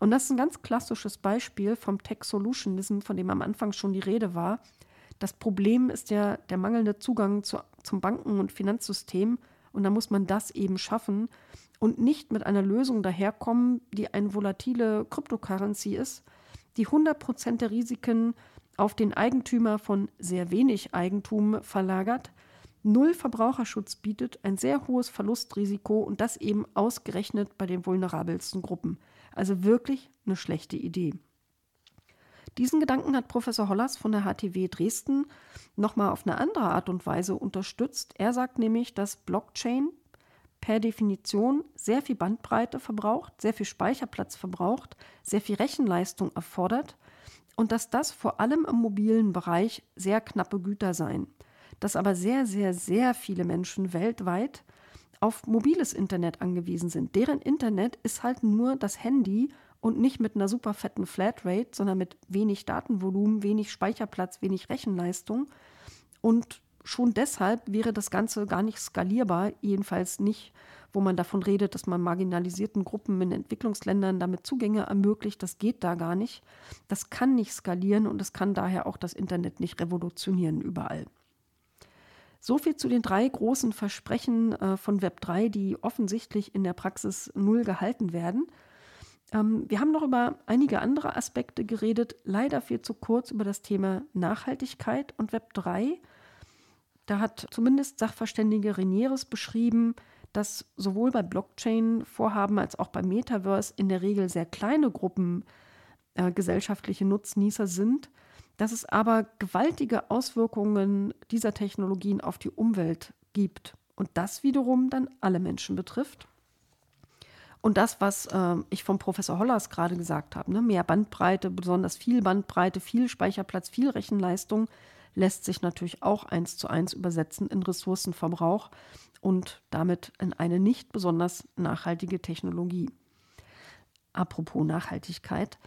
Und das ist ein ganz klassisches Beispiel vom Tech Solutionism, von dem am Anfang schon die Rede war. Das Problem ist ja der mangelnde Zugang zu, zum Banken- und Finanzsystem. Und da muss man das eben schaffen und nicht mit einer Lösung daherkommen, die eine volatile Cryptocurrency ist, die 100% der Risiken auf den Eigentümer von sehr wenig Eigentum verlagert, null Verbraucherschutz bietet, ein sehr hohes Verlustrisiko und das eben ausgerechnet bei den vulnerabelsten Gruppen. Also wirklich eine schlechte Idee. Diesen Gedanken hat Professor Hollers von der HTW Dresden nochmal auf eine andere Art und Weise unterstützt. Er sagt nämlich, dass Blockchain per Definition sehr viel Bandbreite verbraucht, sehr viel Speicherplatz verbraucht, sehr viel Rechenleistung erfordert und dass das vor allem im mobilen Bereich sehr knappe Güter seien. Dass aber sehr, sehr, sehr viele Menschen weltweit auf mobiles Internet angewiesen sind. Deren Internet ist halt nur das Handy und nicht mit einer super fetten Flatrate, sondern mit wenig Datenvolumen, wenig Speicherplatz, wenig Rechenleistung. Und schon deshalb wäre das Ganze gar nicht skalierbar, jedenfalls nicht, wo man davon redet, dass man marginalisierten Gruppen in Entwicklungsländern damit Zugänge ermöglicht. Das geht da gar nicht. Das kann nicht skalieren und es kann daher auch das Internet nicht revolutionieren überall. So viel zu den drei großen Versprechen äh, von Web3, die offensichtlich in der Praxis null gehalten werden. Ähm, wir haben noch über einige andere Aspekte geredet, leider viel zu kurz über das Thema Nachhaltigkeit und Web3. Da hat zumindest Sachverständige Renieres beschrieben, dass sowohl bei Blockchain-Vorhaben als auch beim Metaverse in der Regel sehr kleine Gruppen äh, gesellschaftliche Nutznießer sind, dass es aber gewaltige Auswirkungen dieser Technologien auf die Umwelt gibt und das wiederum dann alle Menschen betrifft. Und das, was äh, ich vom Professor Hollers gerade gesagt habe, ne, mehr Bandbreite, besonders viel Bandbreite, viel Speicherplatz, viel Rechenleistung, lässt sich natürlich auch eins zu eins übersetzen in Ressourcenverbrauch und damit in eine nicht besonders nachhaltige Technologie. Apropos Nachhaltigkeit.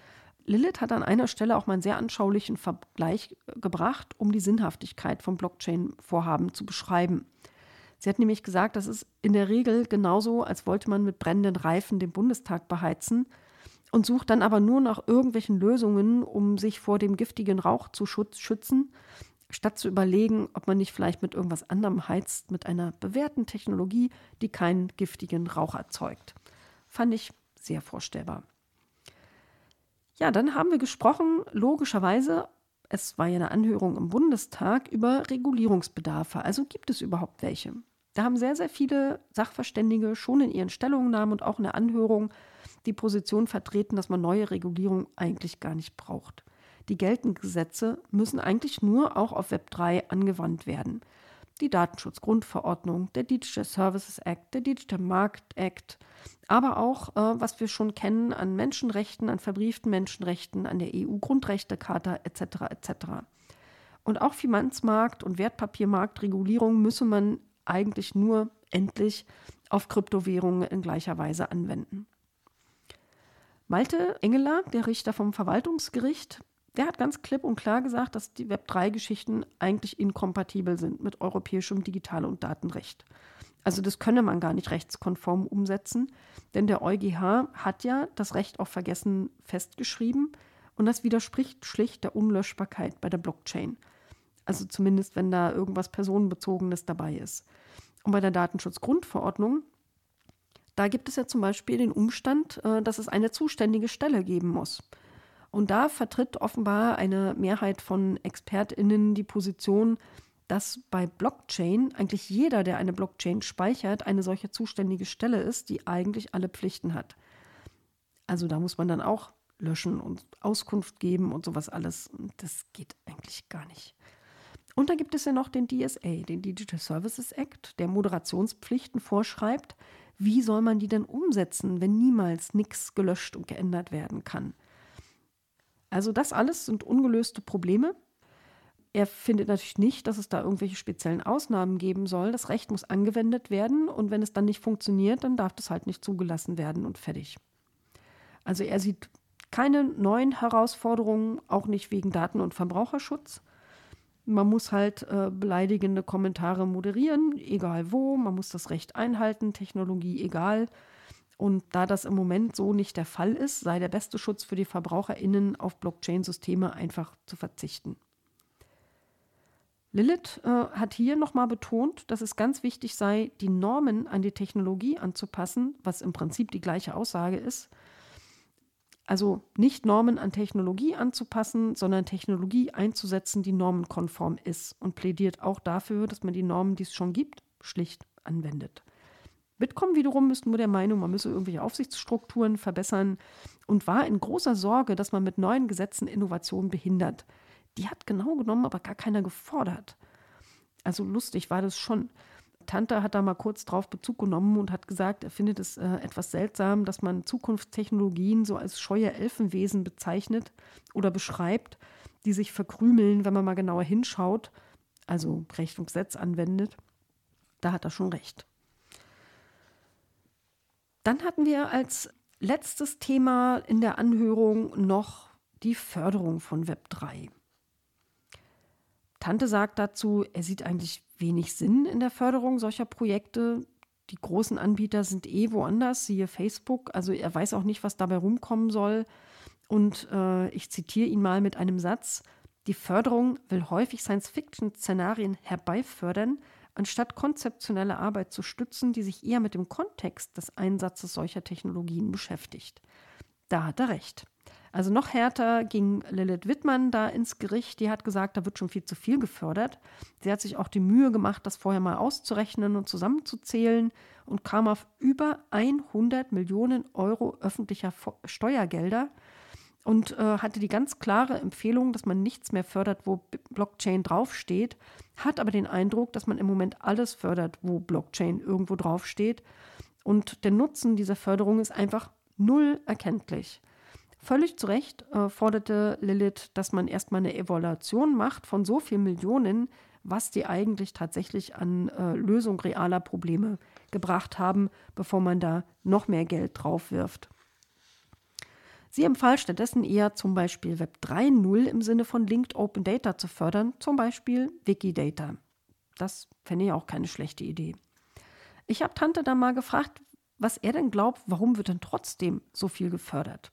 Lilith hat an einer Stelle auch mal einen sehr anschaulichen Vergleich gebracht, um die Sinnhaftigkeit von Blockchain-Vorhaben zu beschreiben. Sie hat nämlich gesagt, das ist in der Regel genauso, als wollte man mit brennenden Reifen den Bundestag beheizen und sucht dann aber nur nach irgendwelchen Lösungen, um sich vor dem giftigen Rauch zu schützen, statt zu überlegen, ob man nicht vielleicht mit irgendwas anderem heizt, mit einer bewährten Technologie, die keinen giftigen Rauch erzeugt. Fand ich sehr vorstellbar. Ja, dann haben wir gesprochen, logischerweise, es war ja eine Anhörung im Bundestag über Regulierungsbedarfe. Also gibt es überhaupt welche? Da haben sehr, sehr viele Sachverständige schon in ihren Stellungnahmen und auch in der Anhörung die Position vertreten, dass man neue Regulierung eigentlich gar nicht braucht. Die geltenden Gesetze müssen eigentlich nur auch auf Web 3 angewandt werden. die Datenschutzgrundverordnung, der Digital Services Act, der Digital Market Act, aber auch, äh, was wir schon kennen an Menschenrechten, an verbrieften Menschenrechten, an der EU-Grundrechtecharta etc. etc. Und auch Finanzmarkt- und Wertpapiermarktregulierung müsse man eigentlich nur endlich auf Kryptowährungen in gleicher Weise anwenden. Malte Engeler, der Richter vom Verwaltungsgericht, der hat ganz klipp und klar gesagt, dass die Web3-Geschichten eigentlich inkompatibel sind mit europäischem Digital- und Datenrecht. Also das könne man gar nicht rechtskonform umsetzen, denn der EuGH hat ja das Recht auf Vergessen festgeschrieben und das widerspricht schlicht der Unlöschbarkeit bei der Blockchain. Also zumindest, wenn da irgendwas Personenbezogenes dabei ist. Und bei der Datenschutzgrundverordnung, da gibt es ja zum Beispiel den Umstand, äh, dass es eine zuständige Stelle geben muss. Und da vertritt offenbar eine Mehrheit von ExpertInnen die Position, dass bei Blockchain eigentlich jeder, der eine Blockchain speichert, eine solche zuständige Stelle ist, die eigentlich alle Pflichten hat. Also da muss man dann auch löschen und Auskunft geben und sowas alles. Das geht eigentlich gar nicht. Und dann gibt es ja noch den DSA, den Digital Services Act, der Moderationspflichten vorschreibt. Wie soll man die denn umsetzen, wenn niemals nichts gelöscht und geändert werden kann? Also das alles sind ungelöste Probleme. Er findet natürlich nicht, dass es da irgendwelche speziellen Ausnahmen geben soll. Das Recht muss angewendet werden und wenn es dann nicht funktioniert, dann darf das halt nicht zugelassen werden und fertig. Also er sieht keine neuen Herausforderungen, auch nicht wegen Daten- und Verbraucherschutz. Man muss halt äh, beleidigende Kommentare moderieren, egal wo. Man muss das Recht einhalten, Technologie egal. Und da das im Moment so nicht der Fall ist, sei der beste Schutz für die VerbraucherInnen auf Blockchain-Systeme einfach zu verzichten. Lilith äh, hat hier nochmal betont, dass es ganz wichtig sei, die Normen an die Technologie anzupassen, was im Prinzip die gleiche Aussage ist. Also nicht Normen an Technologie anzupassen, sondern Technologie einzusetzen, die normenkonform ist und plädiert auch dafür, dass man die Normen, die es schon gibt, schlicht anwendet. Bitkom wiederum ist nur der Meinung, man müsse irgendwelche Aufsichtsstrukturen verbessern und war in großer Sorge, dass man mit neuen Gesetzen Innovationen behindert. Die hat genau genommen aber gar keiner gefordert. Also lustig war das schon. Tante hat da mal kurz drauf Bezug genommen und hat gesagt, er findet es äh, etwas seltsam, dass man Zukunftstechnologien so als scheue Elfenwesen bezeichnet oder beschreibt, die sich verkrümeln, wenn man mal genauer hinschaut, also Recht und Gesetz anwendet. Da hat er schon recht. Dann hatten wir als letztes Thema in der Anhörung noch die Förderung von Web 3. Tante sagt dazu, er sieht eigentlich wenig Sinn in der Förderung solcher Projekte. Die großen Anbieter sind eh woanders, siehe Facebook. Also er weiß auch nicht, was dabei rumkommen soll. Und äh, ich zitiere ihn mal mit einem Satz. Die Förderung will häufig Science-Fiction-Szenarien herbeifördern, anstatt konzeptionelle Arbeit zu stützen, die sich eher mit dem Kontext des Einsatzes solcher Technologien beschäftigt. Da hat er recht. Also noch härter ging Lilith Wittmann da ins Gericht. Die hat gesagt, da wird schon viel zu viel gefördert. Sie hat sich auch die Mühe gemacht, das vorher mal auszurechnen und zusammenzuzählen und kam auf über 100 Millionen Euro öffentlicher Steuergelder und äh, hatte die ganz klare Empfehlung, dass man nichts mehr fördert, wo Blockchain draufsteht, hat aber den Eindruck, dass man im Moment alles fördert, wo Blockchain irgendwo draufsteht. Und der Nutzen dieser Förderung ist einfach null erkenntlich. Völlig zu Recht äh, forderte Lilith, dass man erstmal eine Evaluation macht von so vielen Millionen, was die eigentlich tatsächlich an äh, Lösung realer Probleme gebracht haben, bevor man da noch mehr Geld drauf wirft. Sie empfahl stattdessen eher zum Beispiel Web 3.0 im Sinne von Linked Open Data zu fördern, zum Beispiel Wikidata. Das fände ich auch keine schlechte Idee. Ich habe Tante dann mal gefragt, was er denn glaubt, warum wird denn trotzdem so viel gefördert?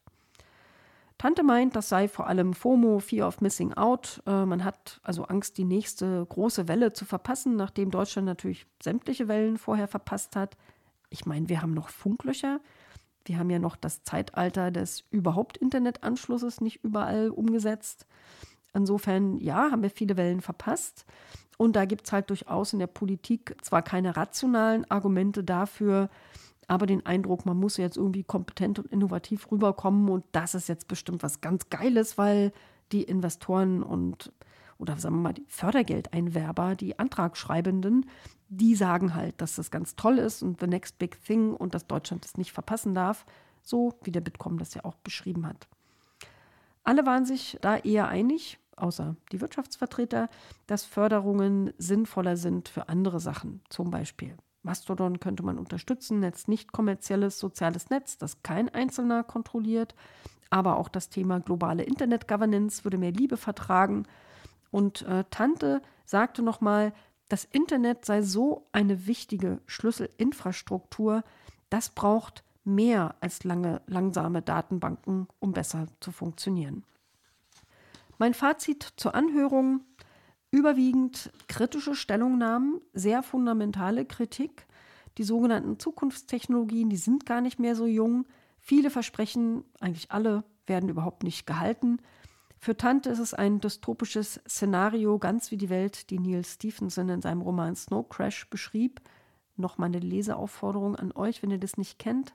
Tante meint, das sei vor allem FOMO, Fear of Missing Out. Äh, man hat also Angst, die nächste große Welle zu verpassen, nachdem Deutschland natürlich sämtliche Wellen vorher verpasst hat. Ich meine, wir haben noch Funklöcher. Wir haben ja noch das Zeitalter des überhaupt Internetanschlusses nicht überall umgesetzt. Insofern, ja, haben wir viele Wellen verpasst. Und da gibt es halt durchaus in der Politik zwar keine rationalen Argumente dafür, aber den Eindruck, man muss jetzt irgendwie kompetent und innovativ rüberkommen und das ist jetzt bestimmt was ganz Geiles, weil die Investoren und, oder sagen wir mal die Fördergeldeinwerber, die Antragschreibenden, die sagen halt, dass das ganz toll ist und the next big thing und dass Deutschland es nicht verpassen darf, so wie der Bitkom das ja auch beschrieben hat. Alle waren sich da eher einig, außer die Wirtschaftsvertreter, dass Förderungen sinnvoller sind für andere Sachen, zum Beispiel Mastodon könnte man unterstützen, Netz nicht kommerzielles soziales Netz, das kein Einzelner kontrolliert, aber auch das Thema globale Internet Governance würde mehr Liebe vertragen. Und äh, Tante sagte nochmal, das Internet sei so eine wichtige Schlüsselinfrastruktur, das braucht mehr als lange, langsame Datenbanken, um besser zu funktionieren. Mein Fazit zur Anhörung, überwiegend kritische Stellungnahmen, sehr fundamentale Kritik. Die sogenannten Zukunftstechnologien, die sind gar nicht mehr so jung. Viele Versprechen, eigentlich alle, werden überhaupt nicht gehalten. Für Tante ist es ein dystopisches Szenario, ganz wie die Welt, die Neil Stephenson in seinem Roman Snow Crash beschrieb. Nochmal eine Leseaufforderung an euch, wenn ihr das nicht kennt.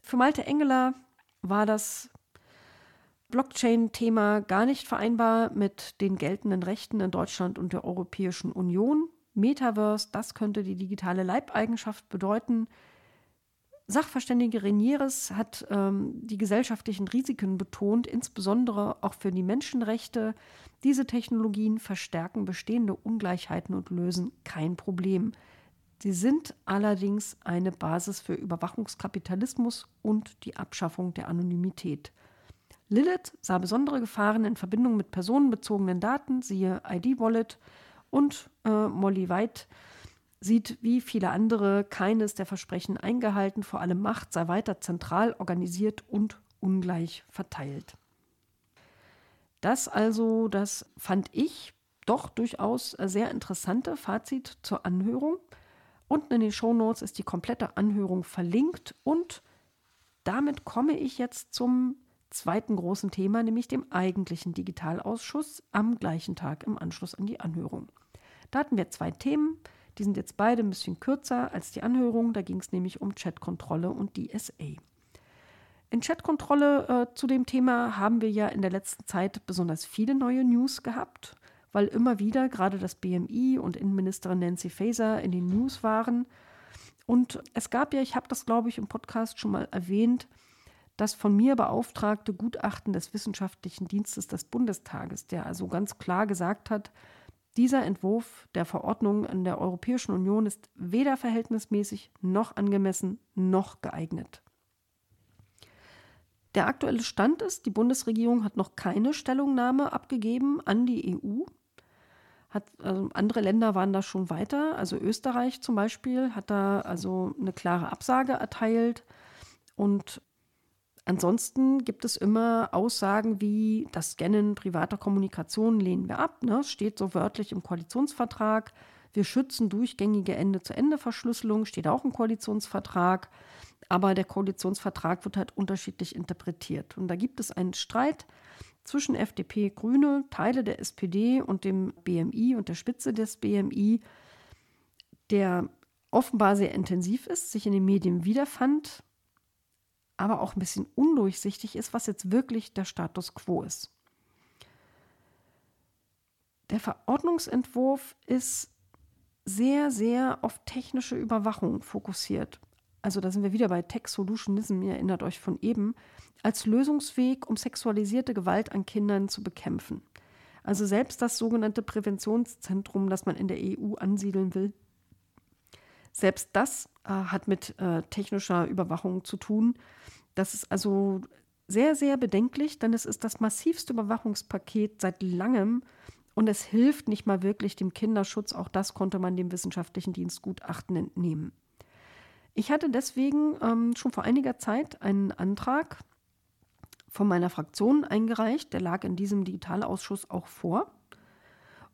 Für Malte Engeler war das Blockchain-Thema gar nicht vereinbar mit den geltenden Rechten in Deutschland und der Europäischen Union. Metaverse, das könnte die digitale Leibeigenschaft bedeuten. Sachverständige Renieres hat ähm, die gesellschaftlichen Risiken betont, insbesondere auch für die Menschenrechte. Diese Technologien verstärken bestehende Ungleichheiten und lösen kein Problem. Sie sind allerdings eine Basis für Überwachungskapitalismus und die Abschaffung der Anonymität. Lilith sah besondere Gefahren in Verbindung mit personenbezogenen Daten, siehe ID-Wallet, und äh, Molly White sieht wie viele andere keines der Versprechen eingehalten, vor allem Macht sei weiter zentral organisiert und ungleich verteilt. Das also, das fand ich doch durchaus sehr interessante Fazit zur Anhörung. Unten in den Shownotes ist die komplette Anhörung verlinkt und damit komme ich jetzt zum zweiten großen Thema, nämlich dem eigentlichen Digitalausschuss am gleichen Tag im Anschluss an die Anhörung. Da hatten wir zwei Themen. Die sind jetzt beide ein bisschen kürzer als die Anhörung. Da ging es nämlich um Chatkontrolle und DSA. In Chatkontrolle äh, zu dem Thema haben wir ja in der letzten Zeit besonders viele neue News gehabt, weil immer wieder gerade das BMI und Innenministerin Nancy Faeser in den News waren. Und es gab ja, ich habe das glaube ich im Podcast schon mal erwähnt, das von mir beauftragte Gutachten des Wissenschaftlichen Dienstes des Bundestages, der also ganz klar gesagt hat, dieser Entwurf der Verordnung in der Europäischen Union ist weder verhältnismäßig noch angemessen noch geeignet. Der aktuelle Stand ist, die Bundesregierung hat noch keine Stellungnahme abgegeben an die EU. Hat, also andere Länder waren da schon weiter. Also Österreich zum Beispiel hat da also eine klare Absage erteilt. Und Ansonsten gibt es immer Aussagen wie das Scannen privater Kommunikation lehnen wir ab. Ne? Steht so wörtlich im Koalitionsvertrag. Wir schützen durchgängige Ende-zu-Ende-Verschlüsselung, steht auch im Koalitionsvertrag. Aber der Koalitionsvertrag wird halt unterschiedlich interpretiert. Und da gibt es einen Streit zwischen FDP, Grüne, Teile der SPD und dem BMI und der Spitze des BMI, der offenbar sehr intensiv ist, sich in den Medien wiederfand aber auch ein bisschen undurchsichtig ist, was jetzt wirklich der Status quo ist. Der Verordnungsentwurf ist sehr, sehr auf technische Überwachung fokussiert. Also da sind wir wieder bei Tech Solutionism, ihr erinnert euch von eben, als Lösungsweg, um sexualisierte Gewalt an Kindern zu bekämpfen. Also selbst das sogenannte Präventionszentrum, das man in der EU ansiedeln will, selbst das äh, hat mit äh, technischer Überwachung zu tun. Das ist also sehr, sehr bedenklich, denn es ist das massivste Überwachungspaket seit langem und es hilft nicht mal wirklich dem Kinderschutz. Auch das konnte man dem wissenschaftlichen Dienstgutachten entnehmen. Ich hatte deswegen ähm, schon vor einiger Zeit einen Antrag von meiner Fraktion eingereicht, der lag in diesem Digitalausschuss auch vor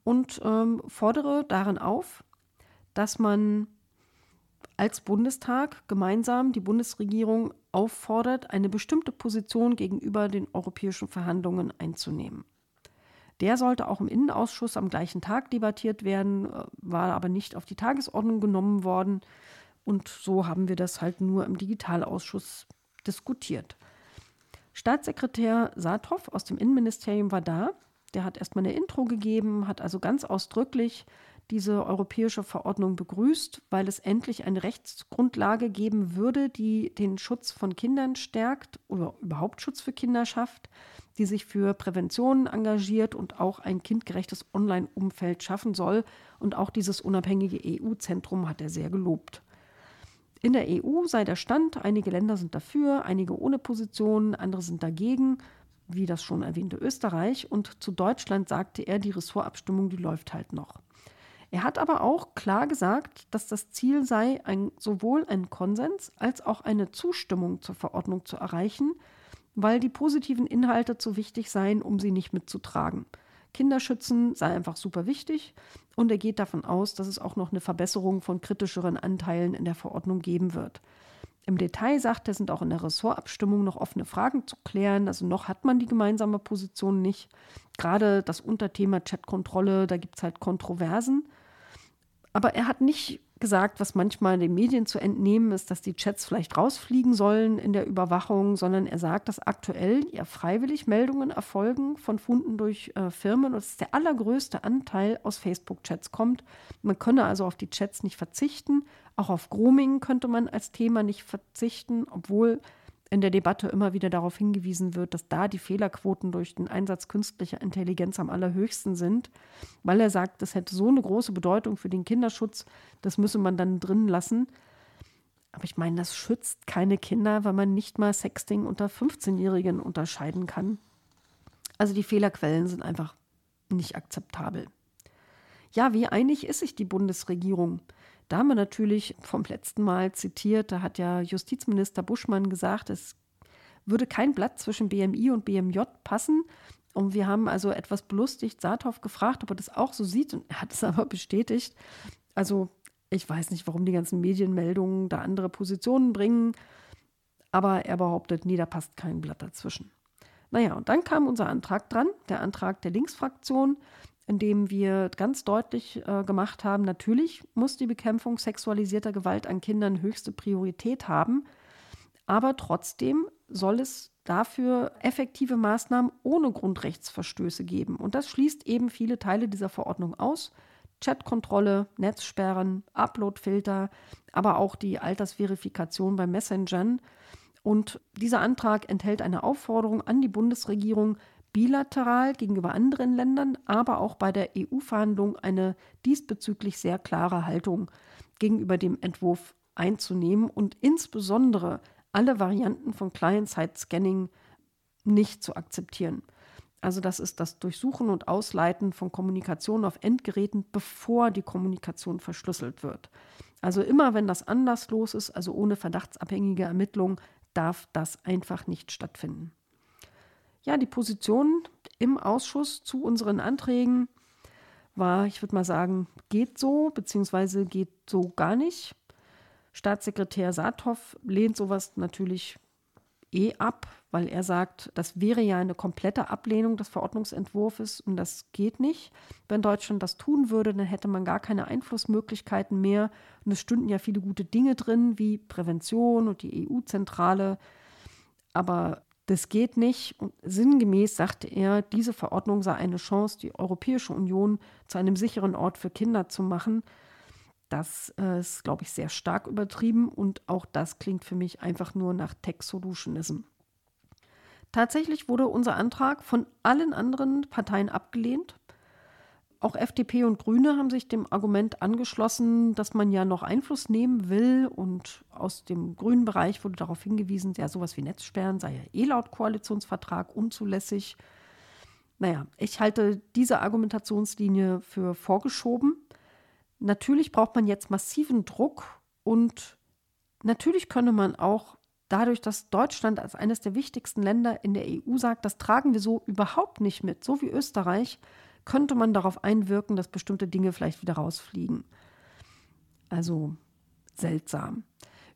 und ähm, fordere darin auf, dass man als Bundestag gemeinsam die Bundesregierung auffordert, eine bestimmte Position gegenüber den europäischen Verhandlungen einzunehmen. Der sollte auch im Innenausschuss am gleichen Tag debattiert werden, äh, war aber nicht auf die Tagesordnung genommen worden. Und so haben wir das halt nur im Digitalausschuss diskutiert. Staatssekretär Saathoff aus dem Innenministerium war da. Der hat erstmal eine Intro gegeben, hat also ganz ausdrücklich diese europäische Verordnung begrüßt, weil es endlich eine Rechtsgrundlage geben würde, die den Schutz von Kindern stärkt oder überhaupt Schutz für Kinder schafft, die sich für Prävention engagiert und auch ein kindgerechtes Online-Umfeld schaffen soll. Und auch dieses unabhängige EU-Zentrum hat er sehr gelobt. In der EU sei der Stand, einige Länder sind dafür, einige ohne Position, andere sind dagegen, wie das schon erwähnte Österreich. Und zu Deutschland sagte er, die Ressortabstimmung, die läuft halt noch. Er hat aber auch klar gesagt, dass das Ziel sei, ein, sowohl einen Konsens als auch eine Zustimmung zur Verordnung zu erreichen, weil die positiven Inhalte zu wichtig seien, um sie nicht mitzutragen. Kinderschützen sei einfach super wichtig und er geht davon aus, dass es auch noch eine Verbesserung von kritischeren Anteilen in der Verordnung geben wird. Im Detail sagt er, sind auch in der Ressortabstimmung noch offene Fragen zu klären. Also noch hat man die gemeinsame Position nicht. Gerade das Unterthema Chatkontrolle, da gibt es halt Kontroversen. Aber er hat nicht gesagt, was manchmal den Medien zu entnehmen ist, dass die Chats vielleicht rausfliegen sollen in der Überwachung, sondern er sagt, dass aktuell ja freiwillig Meldungen erfolgen von Funden durch äh, Firmen und dass der allergrößte Anteil aus Facebook-Chats kommt. Man könne also auf die Chats nicht verzichten. Auch auf Grooming könnte man als Thema nicht verzichten, obwohl in der Debatte immer wieder darauf hingewiesen wird, dass da die Fehlerquoten durch den Einsatz künstlicher Intelligenz am allerhöchsten sind, weil er sagt, das hätte so eine große Bedeutung für den Kinderschutz, das müsse man dann drin lassen. Aber ich meine, das schützt keine Kinder, weil man nicht mal Sexting unter 15-Jährigen unterscheiden kann. Also die Fehlerquellen sind einfach nicht akzeptabel. Ja, wie einig ist sich die Bundesregierung? Da haben wir natürlich vom letzten Mal zitiert, da hat ja Justizminister Buschmann gesagt, es würde kein Blatt zwischen BMI und BMJ passen. Und wir haben also etwas belustigt Saathoff gefragt, ob er das auch so sieht. Und er hat es aber bestätigt. Also ich weiß nicht, warum die ganzen Medienmeldungen da andere Positionen bringen. Aber er behauptet, nee, da passt kein Blatt dazwischen. Naja, und dann kam unser Antrag dran, der Antrag der Linksfraktion in dem wir ganz deutlich äh, gemacht haben, natürlich muss die Bekämpfung sexualisierter Gewalt an Kindern höchste Priorität haben, aber trotzdem soll es dafür effektive Maßnahmen ohne Grundrechtsverstöße geben. Und das schließt eben viele Teile dieser Verordnung aus. Chatkontrolle, Netzsperren, Uploadfilter, aber auch die Altersverifikation bei Messengern. Und dieser Antrag enthält eine Aufforderung an die Bundesregierung, bilateral gegenüber anderen Ländern, aber auch bei der EU-Verhandlung eine diesbezüglich sehr klare Haltung gegenüber dem Entwurf einzunehmen und insbesondere alle Varianten von Client-Side-Scanning nicht zu akzeptieren. Also das ist das Durchsuchen und Ausleiten von Kommunikation auf Endgeräten, bevor die Kommunikation verschlüsselt wird. Also immer wenn das anderslos ist, also ohne verdachtsabhängige Ermittlung, darf das einfach nicht stattfinden. Ja, die Position im Ausschuss zu unseren Anträgen war, ich würde mal sagen, geht so, beziehungsweise geht so gar nicht. Staatssekretär Saathoff lehnt sowas natürlich eh ab, weil er sagt, das wäre ja eine komplette Ablehnung des Verordnungsentwurfs und das geht nicht. Wenn Deutschland das tun würde, dann hätte man gar keine Einflussmöglichkeiten mehr und es stünden ja viele gute Dinge drin, wie Prävention und die EU-Zentrale. Aber das geht nicht. Und sinngemäß sagte er, diese Verordnung sei eine Chance, die Europäische Union zu einem sicheren Ort für Kinder zu machen. Das äh, ist, glaube ich, sehr stark übertrieben und auch das klingt für mich einfach nur nach Tech-Solutionism. Tatsächlich wurde unser Antrag von allen anderen Parteien abgelehnt. Auch FDP und Grüne haben sich dem Argument angeschlossen, dass man ja noch Einfluss nehmen will. Und aus dem grünen Bereich wurde darauf hingewiesen, ja, sowas wie Netzsperren sei ja eh laut Koalitionsvertrag unzulässig. Naja, ich halte diese Argumentationslinie für vorgeschoben. Natürlich braucht man jetzt massiven Druck und natürlich könne man auch dadurch, dass Deutschland als eines der wichtigsten Länder in der EU sagt, das tragen wir so überhaupt nicht mit, so wie Österreich, könnte man darauf einwirken, dass bestimmte Dinge vielleicht wieder rausfliegen. Also seltsam.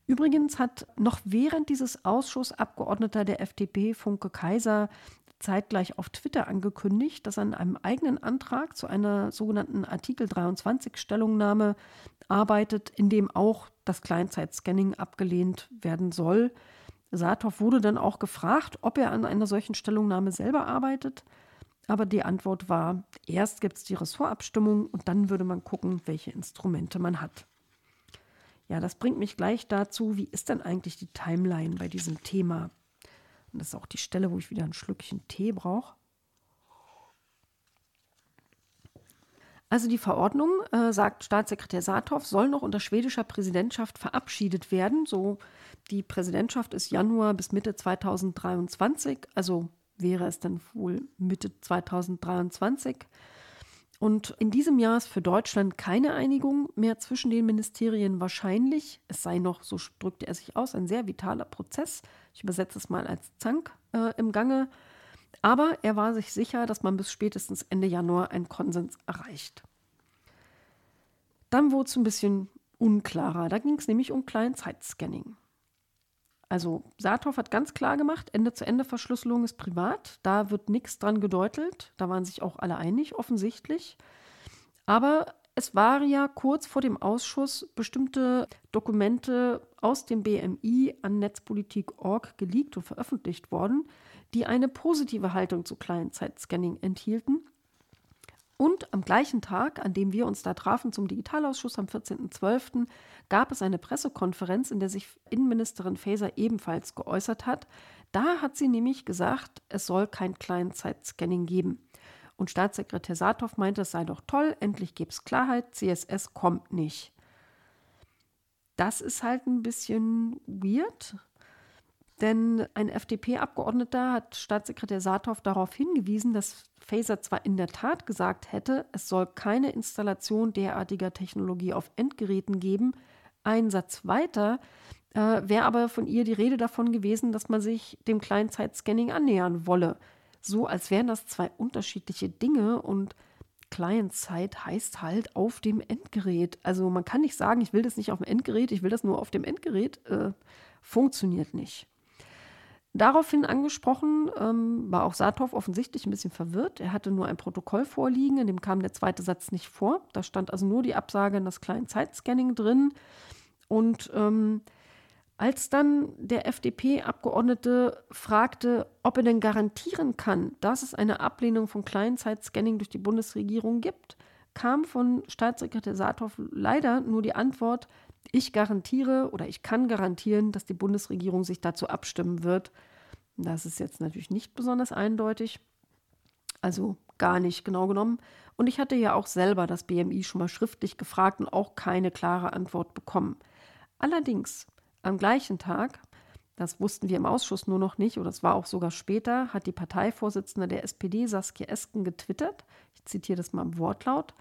Übrigens hat noch während dieses Ausschussabgeordneter der FDP, Funke Kaiser, zeitgleich auf Twitter angekündigt, dass er an einem eigenen Antrag zu einer sogenannten Artikel 23 Stellungnahme arbeitet, in dem auch das Kleinzeitscanning abgelehnt werden soll. Saathoff wurde dann auch gefragt, ob er an einer solchen Stellungnahme selber arbeitet. Aber die Antwort war, erst gibt es die Ressortabstimmung und dann würde man gucken, welche Instrumente man hat. Ja, das bringt mich gleich dazu, wie ist denn eigentlich die Timeline bei diesem Thema? Und das ist auch die Stelle, wo ich wieder ein Schlückchen Tee brauche. Also die Verordnung, äh, sagt Staatssekretär Saathoff, soll noch unter schwedischer Präsidentschaft verabschiedet werden. So, die Präsidentschaft ist Januar bis Mitte 2023, also wäre es dann wohl Mitte 2023. Und in diesem Jahr ist für Deutschland keine Einigung mehr zwischen den Ministerien wahrscheinlich. Es sei noch, so drückte er sich aus, ein sehr vitaler Prozess. Ich übersetze es mal als Zank äh, im Gange. Aber er war sich sicher, dass man bis spätestens Ende Januar einen Konsens erreicht. Dann wurde es ein bisschen unklarer. Da ging es nämlich um Kleinzeitscanning. Also Saathoff hat ganz klar gemacht, Ende-zu-Ende-Verschlüsselung ist privat. Da wird nichts dran gedeutelt. Da waren sich auch alle einig, offensichtlich. Aber es waren ja kurz vor dem Ausschuss bestimmte Dokumente aus dem BMI an Netzpolitik.org geleakt und veröffentlicht worden, die eine positive Haltung zu Kleinzeitscanning enthielten. Und am gleichen Tag, an dem wir uns da trafen zum Digitalausschuss am 14.12., gab es eine Pressekonferenz, in der sich Innenministerin Faeser ebenfalls geäußert hat. Da hat sie nämlich gesagt, es soll kein Kleinzeitscanning geben. Und Staatssekretär Saathoff meinte, es sei doch toll, endlich gäbe es Klarheit, CSS kommt nicht. Das ist halt ein bisschen weird, denn ein FDP-Abgeordneter hat Staatssekretär Saathoff darauf hingewiesen, dass Faser zwar in der Tat gesagt hätte, es soll keine Installation derartiger Technologie auf Endgeräten geben, ein Satz weiter äh, wäre aber von ihr die Rede davon gewesen, dass man sich dem Kleinzeitscanning annähern wolle. So als wären das zwei unterschiedliche Dinge und Client-Side heißt halt auf dem Endgerät. Also man kann nicht sagen, ich will das nicht auf dem Endgerät, ich will das nur auf dem Endgerät. Äh, funktioniert nicht. Daraufhin angesprochen ähm, war auch Saathoff offensichtlich ein bisschen verwirrt. Er hatte nur ein Protokoll vorliegen, in dem kam der zweite Satz nicht vor. Da stand also nur die Absage an das Client-Side-Scanning drin. Und ähm, als dann der FDP-Abgeordnete fragte, ob er denn garantieren kann, dass es eine Ablehnung von Client-Side-Scanning durch die Bundesregierung gibt, kam von Staatssekretär Saathoff leider nur die Antwort, ich garantiere oder ich kann garantieren, dass die Bundesregierung sich dazu abstimmen wird. Das ist jetzt natürlich nicht besonders eindeutig. Also gar nicht genau genommen. Und ich hatte ja auch selber das BMI schon mal schriftlich gefragt und auch keine klare Antwort bekommen. Allerdings am gleichen Tag, das wussten wir im Ausschuss nur noch nicht, oder es war auch sogar später, hat die Parteivorsitzende der SPD, Saskia Esken, getwittert. Ich zitiere das mal im Wortlaut.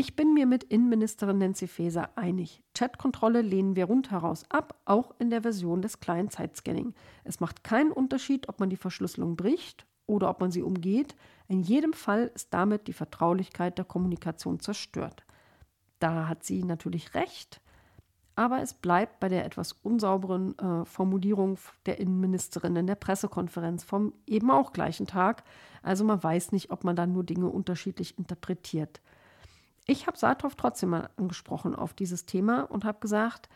Ich bin mir mit Innenministerin Nancy Faeser einig. Chatkontrolle lehnen wir rundheraus ab, auch in der Version des kleinen Zeitscanning. Es macht keinen Unterschied, ob man die Verschlüsselung bricht oder ob man sie umgeht. In jedem Fall ist damit die Vertraulichkeit der Kommunikation zerstört. Da hat sie natürlich recht, aber es bleibt bei der etwas unsauberen äh, Formulierung der Innenministerin in der Pressekonferenz vom eben auch gleichen Tag. Also man weiß nicht, ob man dann nur Dinge unterschiedlich interpretiert. Ich habe Saathoff trotzdem mal angesprochen auf dieses Thema und habe gesagt,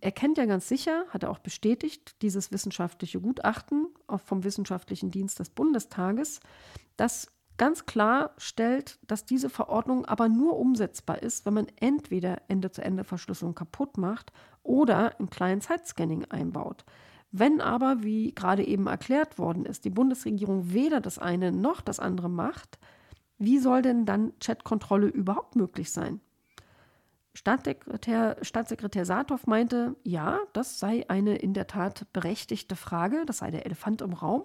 er kennt ja ganz sicher, hat er auch bestätigt, dieses wissenschaftliche Gutachten vom Wissenschaftlichen Dienst des Bundestages, das ganz klar stellt, dass diese Verordnung aber nur umsetzbar ist, wenn man entweder Ende-zu-Ende-Verschlüsselung kaputt macht oder ein Client-Side-Scanning einbaut. Wenn aber, wie gerade eben erklärt worden ist, die Bundesregierung weder das eine noch das andere macht, wie soll denn dann Chatkontrolle überhaupt möglich sein? Staatssekretär, Staatssekretär Saathoff meinte, ja, das sei eine in der Tat berechtigte Frage, das sei der Elefant im Raum.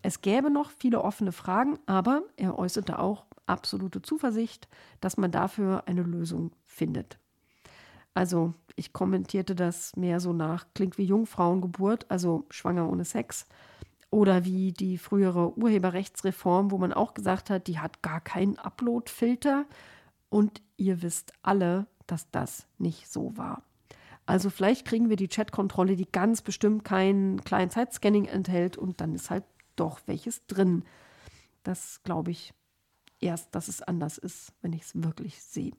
Es gäbe noch viele offene Fragen, aber er äußerte auch absolute Zuversicht, dass man dafür eine Lösung findet. Also ich kommentierte das mehr so nach, klingt wie Jungfrauengeburt, also schwanger ohne Sex. Oder wie die frühere Urheberrechtsreform, wo man auch gesagt hat, die hat gar keinen Upload-Filter. Und ihr wisst alle, dass das nicht so war. Also vielleicht kriegen wir die Chatkontrolle, die ganz bestimmt kein Client-Side-Scanning enthält und dann ist halt doch welches drin. Das glaube ich erst, dass es anders ist, wenn ich es wirklich sehe.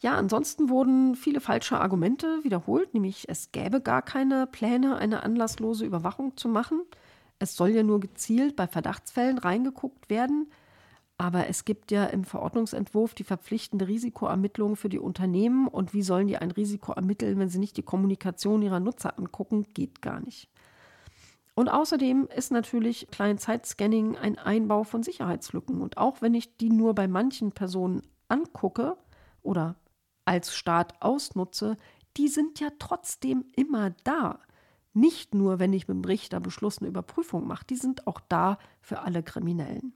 Ja, ansonsten wurden viele falsche Argumente wiederholt, nämlich es gäbe gar keine Pläne, eine anlasslose Überwachung zu machen. Es soll ja nur gezielt bei Verdachtsfällen reingeguckt werden. Aber es gibt ja im Verordnungsentwurf die verpflichtende Risikoermittlung für die Unternehmen. Und wie sollen die ein Risiko ermitteln, wenn sie nicht die Kommunikation ihrer Nutzer angucken? Geht gar nicht. Und außerdem ist natürlich Client-Side-Scanning ein Einbau von Sicherheitslücken. Und auch wenn ich die nur bei manchen Personen angucke oder als Staat ausnutze, die sind ja trotzdem immer da. Nicht nur, wenn ich mit dem Richter Beschluss eine Überprüfung mache, die sind auch da für alle Kriminellen.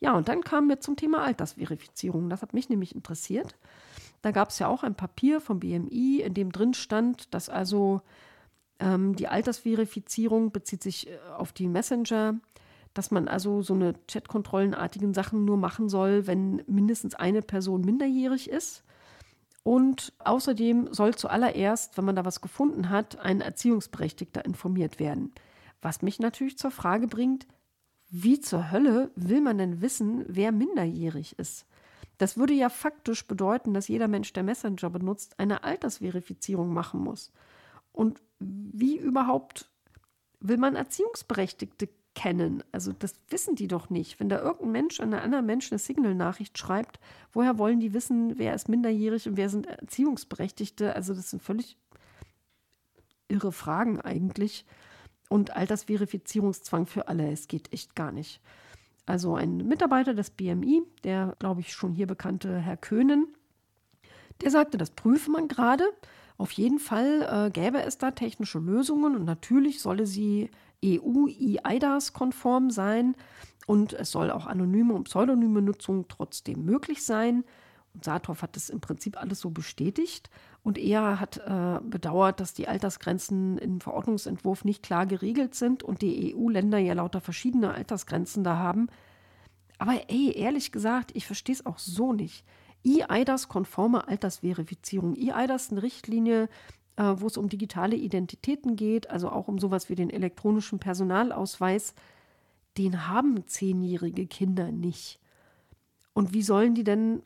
Ja, und dann kamen wir zum Thema Altersverifizierung. Das hat mich nämlich interessiert. Da gab es ja auch ein Papier vom BMI, in dem drin stand, dass also ähm, die Altersverifizierung bezieht sich äh, auf die Messenger, dass man also so eine Chatkontrollenartigen Sachen nur machen soll, wenn mindestens eine Person minderjährig ist. Und außerdem soll zuallererst, wenn man da was gefunden hat, ein Erziehungsberechtigter informiert werden. Was mich natürlich zur Frage bringt, wie zur Hölle will man denn wissen, wer minderjährig ist? Das würde ja faktisch bedeuten, dass jeder Mensch, der Messenger benutzt, eine Altersverifizierung machen muss. Und wie überhaupt will man Erziehungsberechtigte kennen. Also das wissen die doch nicht. Wenn da irgendein Mensch an einen anderen Menschen eine Signal-Nachricht schreibt, woher wollen die wissen, wer ist minderjährig und wer sind Erziehungsberechtigte? Also das sind völlig irre Fragen eigentlich. Und Altersverifizierungszwang für alle, es geht echt gar nicht. Also ein Mitarbeiter des BMI, der, glaube ich, schon hier bekannte Herr Köhnen, der sagte, das prüfe man gerade. Auf jeden Fall äh, gäbe es da technische Lösungen und natürlich solle sie EU-EIDAS-konform sein und es soll auch anonyme und pseudonyme Nutzung trotzdem möglich sein. Und Saathoff hat das im Prinzip alles so bestätigt. Und er hat äh, bedauert, dass die Altersgrenzen im Verordnungsentwurf nicht klar geregelt sind und die EU-Länder ja lauter verschiedene Altersgrenzen da haben. Aber ey, ehrlich gesagt, ich verstehe es auch so nicht. EIDAS-konforme Altersverifizierung. EIDAS ist eine Richtlinie äh, wo es um digitale Identitäten geht, also auch um sowas wie den elektronischen Personalausweis, den haben zehnjährige Kinder nicht. Und wie sollen die denn,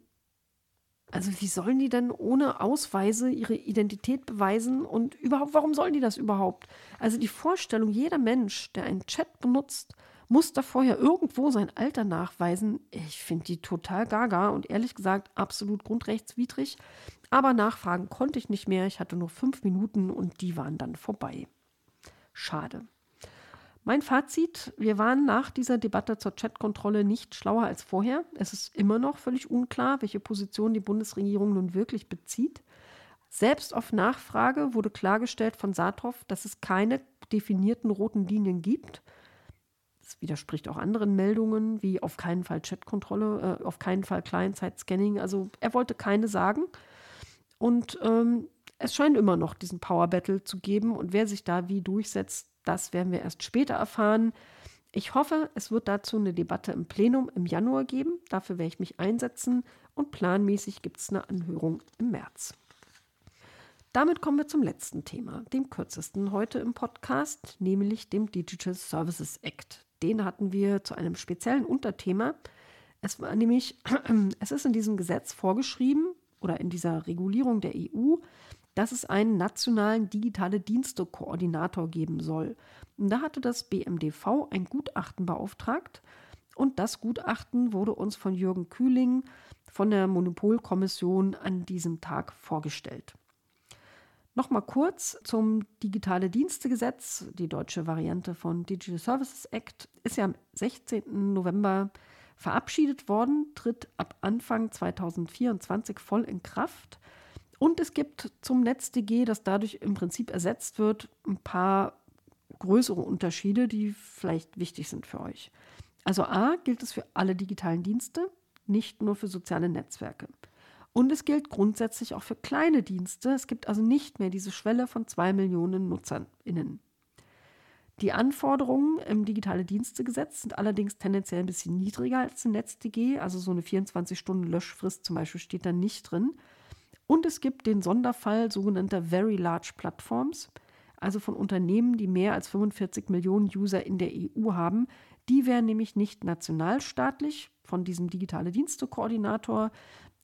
also wie sollen die denn ohne Ausweise ihre Identität beweisen und überhaupt, warum sollen die das überhaupt? Also die Vorstellung, jeder Mensch, der einen Chat benutzt, muss da vorher irgendwo sein Alter nachweisen. Ich finde die total gaga und ehrlich gesagt absolut grundrechtswidrig. Aber nachfragen konnte ich nicht mehr. Ich hatte nur fünf Minuten und die waren dann vorbei. Schade. Mein Fazit, wir waren nach dieser Debatte zur Chatkontrolle nicht schlauer als vorher. Es ist immer noch völlig unklar, welche Position die Bundesregierung nun wirklich bezieht. Selbst auf Nachfrage wurde klargestellt von Saathoff, dass es keine definierten roten Linien gibt. Das widerspricht auch anderen Meldungen, wie auf keinen Fall Chatkontrolle, äh, auf keinen Fall Client-Side-Scanning. Also er wollte keine sagen. Und ähm, es scheint immer noch diesen Power Battle zu geben. Und wer sich da wie durchsetzt, das werden wir erst später erfahren. Ich hoffe, es wird dazu eine Debatte im Plenum im Januar geben. Dafür werde ich mich einsetzen. Und planmäßig gibt es eine Anhörung im März. Damit kommen wir zum letzten Thema, dem kürzesten heute im Podcast, nämlich dem Digital Services Act. Den hatten wir zu einem speziellen Unterthema. Es war nämlich, es ist in diesem Gesetz vorgeschrieben, oder in dieser Regulierung der EU, dass es einen nationalen digitale Dienste-Koordinator geben soll. Und da hatte das BMDV ein Gutachten beauftragt und das Gutachten wurde uns von Jürgen Kühling von der Monopolkommission an diesem Tag vorgestellt. Nochmal kurz zum Digitale Dienstegesetz. Die deutsche Variante von Digital Services Act ist ja am 16. November verabschiedet worden, tritt ab Anfang 2024 voll in Kraft. Und es gibt zum NetzDG, das dadurch im Prinzip ersetzt wird, ein paar größere Unterschiede, die vielleicht wichtig sind für euch. Also A gilt es für alle digitalen Dienste, nicht nur für soziale Netzwerke. Und es gilt grundsätzlich auch für kleine Dienste. Es gibt also nicht mehr diese Schwelle von zwei Millionen NutzerInnen. Die Anforderungen im Digitale Dienstegesetz sind allerdings tendenziell ein bisschen niedriger als im NetzDG. Also so eine 24-Stunden-Löschfrist zum Beispiel steht da nicht drin. Und es gibt den Sonderfall sogenannter Very Large Platforms, also von Unternehmen, die mehr als 45 Millionen User in der EU haben. Die werden nämlich nicht nationalstaatlich von diesem digitale Dienste-Koordinator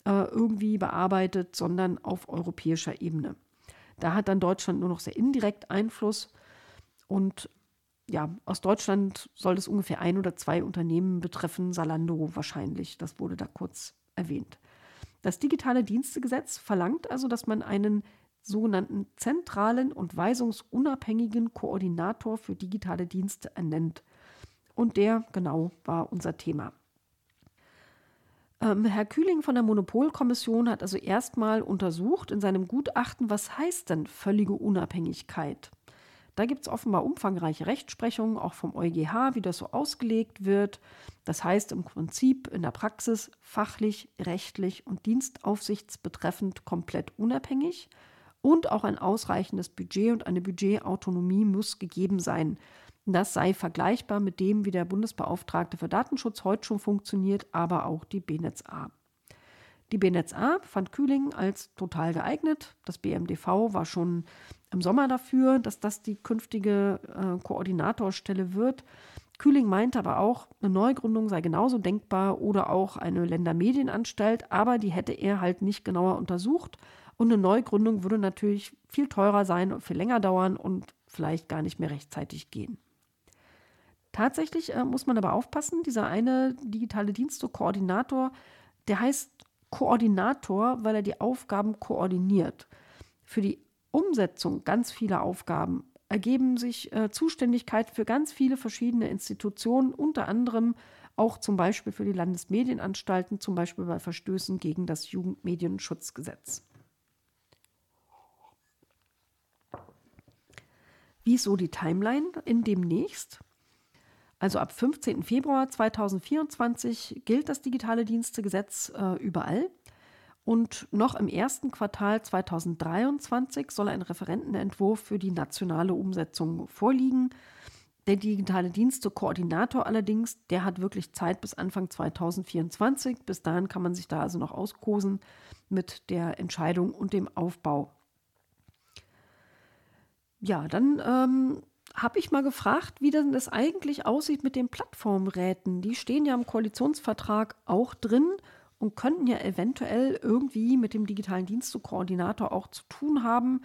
äh, irgendwie bearbeitet, sondern auf europäischer Ebene. Da hat dann Deutschland nur noch sehr indirekt Einfluss und ja, aus Deutschland soll es ungefähr ein oder zwei Unternehmen betreffen, Salando wahrscheinlich. Das wurde da kurz erwähnt. Das digitale Dienstegesetz verlangt also, dass man einen sogenannten zentralen und weisungsunabhängigen Koordinator für digitale Dienste ernennt. Und der, genau, war unser Thema. Ähm, Herr Kühling von der Monopolkommission hat also erstmal untersucht in seinem Gutachten, was heißt denn völlige Unabhängigkeit? Da gibt es offenbar umfangreiche Rechtsprechungen, auch vom EuGH, wie das so ausgelegt wird. Das heißt im Prinzip in der Praxis fachlich, rechtlich und dienstaufsichtsbetreffend komplett unabhängig. Und auch ein ausreichendes Budget und eine Budgetautonomie muss gegeben sein. Das sei vergleichbar mit dem, wie der Bundesbeauftragte für Datenschutz heute schon funktioniert, aber auch die BNetzA. Die BNetzA fand Kühling als total geeignet. Das BMDV war schon im Sommer dafür, dass das die künftige äh, Koordinatorstelle wird. Kühling meinte aber auch, eine Neugründung sei genauso denkbar oder auch eine Ländermedienanstalt, aber die hätte er halt nicht genauer untersucht. Und eine Neugründung würde natürlich viel teurer sein und viel länger dauern und vielleicht gar nicht mehr rechtzeitig gehen. Tatsächlich äh, muss man aber aufpassen, dieser eine digitale Dienste-Koordinator, der heißt Koordinator, weil er die Aufgaben koordiniert. Für die Umsetzung ganz vieler Aufgaben ergeben sich äh, Zuständigkeit für ganz viele verschiedene Institutionen, unter anderem auch zum Beispiel für die Landesmedienanstalten, zum Beispiel bei Verstößen gegen das Jugendmedienschutzgesetz. Wie ist so die Timeline in demnächst? Also ab 15. Februar 2024 gilt das digitale Dienstegesetz äh, überall. Und noch im ersten Quartal 2023 soll ein Referentenentwurf für die nationale Umsetzung vorliegen. Der digitale Dienste-Koordinator allerdings, der hat wirklich Zeit bis Anfang 2024. Bis dahin kann man sich da also noch auskosen mit der Entscheidung und dem Aufbau. Ja, dann ähm, habe ich mal gefragt, wie denn das eigentlich aussieht mit den Plattformräten. Die stehen ja im Koalitionsvertrag auch drin und könnten ja eventuell irgendwie mit dem digitalen Dienstekoordinator auch zu tun haben,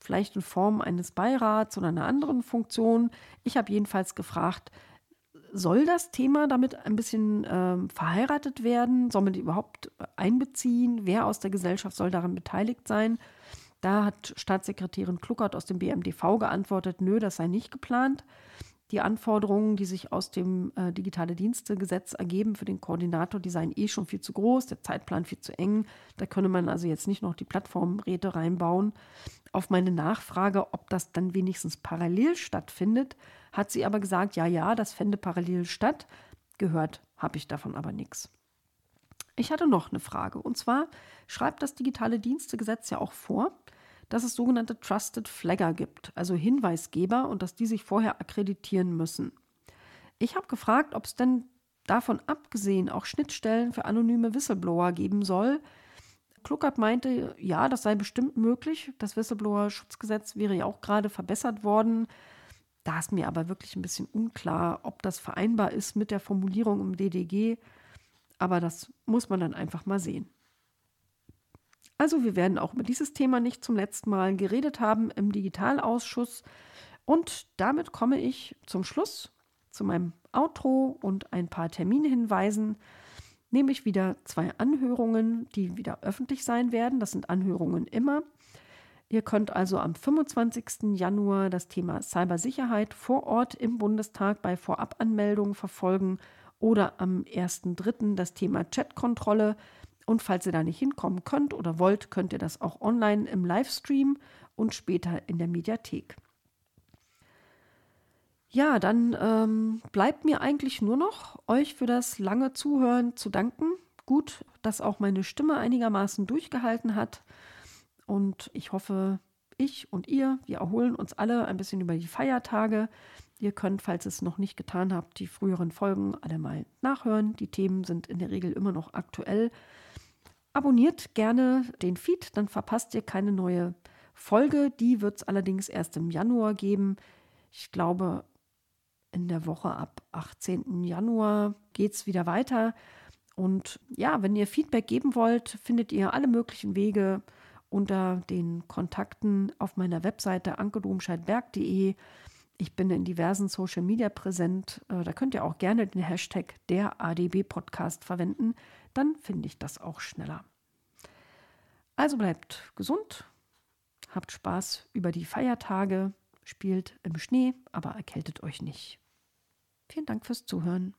vielleicht in Form eines Beirats oder einer anderen Funktion. Ich habe jedenfalls gefragt, soll das Thema damit ein bisschen ähm, verheiratet werden? Soll man die überhaupt einbeziehen? Wer aus der Gesellschaft soll daran beteiligt sein? Da hat Staatssekretärin Kluckert aus dem BMDV geantwortet, nö, das sei nicht geplant. Die Anforderungen, die sich aus dem äh, Digitale Dienste-Gesetz ergeben für den Koordinator, die seien eh schon viel zu groß, der Zeitplan viel zu eng. Da könne man also jetzt nicht noch die Plattformräte reinbauen. Auf meine Nachfrage, ob das dann wenigstens parallel stattfindet, hat sie aber gesagt, ja, ja, das fände parallel statt. Gehört habe ich davon aber nichts. Ich hatte noch eine Frage. Und zwar schreibt das Digitale Dienstegesetz ja auch vor, dass es sogenannte Trusted Flagger gibt, also Hinweisgeber und dass die sich vorher akkreditieren müssen. Ich habe gefragt, ob es denn davon abgesehen auch Schnittstellen für anonyme Whistleblower geben soll. Kluckert meinte, ja, das sei bestimmt möglich. Das Whistleblower-Schutzgesetz wäre ja auch gerade verbessert worden. Da ist mir aber wirklich ein bisschen unklar, ob das vereinbar ist mit der Formulierung im DDG. Aber das muss man dann einfach mal sehen. Also wir werden auch über dieses Thema nicht zum letzten Mal geredet haben im Digitalausschuss. Und damit komme ich zum Schluss, zu meinem Outro und ein paar Terminhinweisen. Nämlich wieder zwei Anhörungen, die wieder öffentlich sein werden. Das sind Anhörungen immer. Ihr könnt also am 25. Januar das Thema Cybersicherheit vor Ort im Bundestag bei Vorabanmeldungen verfolgen oder am 1.3. das Thema Chatkontrolle und falls ihr da nicht hinkommen könnt oder wollt, könnt ihr das auch online im Livestream und später in der Mediathek. Ja, dann ähm, bleibt mir eigentlich nur noch, euch für das lange Zuhören zu danken. Gut, dass auch meine Stimme einigermaßen durchgehalten hat. Und ich hoffe, ich und ihr, wir erholen uns alle ein bisschen über die Feiertage. Ihr könnt, falls ihr es noch nicht getan habt, die früheren Folgen alle mal nachhören. Die Themen sind in der Regel immer noch aktuell. Abonniert gerne den Feed, dann verpasst ihr keine neue Folge. Die wird es allerdings erst im Januar geben. Ich glaube, in der Woche ab 18. Januar geht es wieder weiter. Und ja, wenn ihr Feedback geben wollt, findet ihr alle möglichen Wege unter den Kontakten auf meiner Webseite ankedomscheidberg.de. Ich bin in diversen Social Media präsent. Äh, da könnt ihr auch gerne den Hashtag der ADB Podcast verwenden. Dann finde ich das auch schneller. Also bleibt gesund, habt Spaß über die Feiertage, spielt im Schnee, aber erkältet euch nicht. Vielen Dank fürs Zuhören.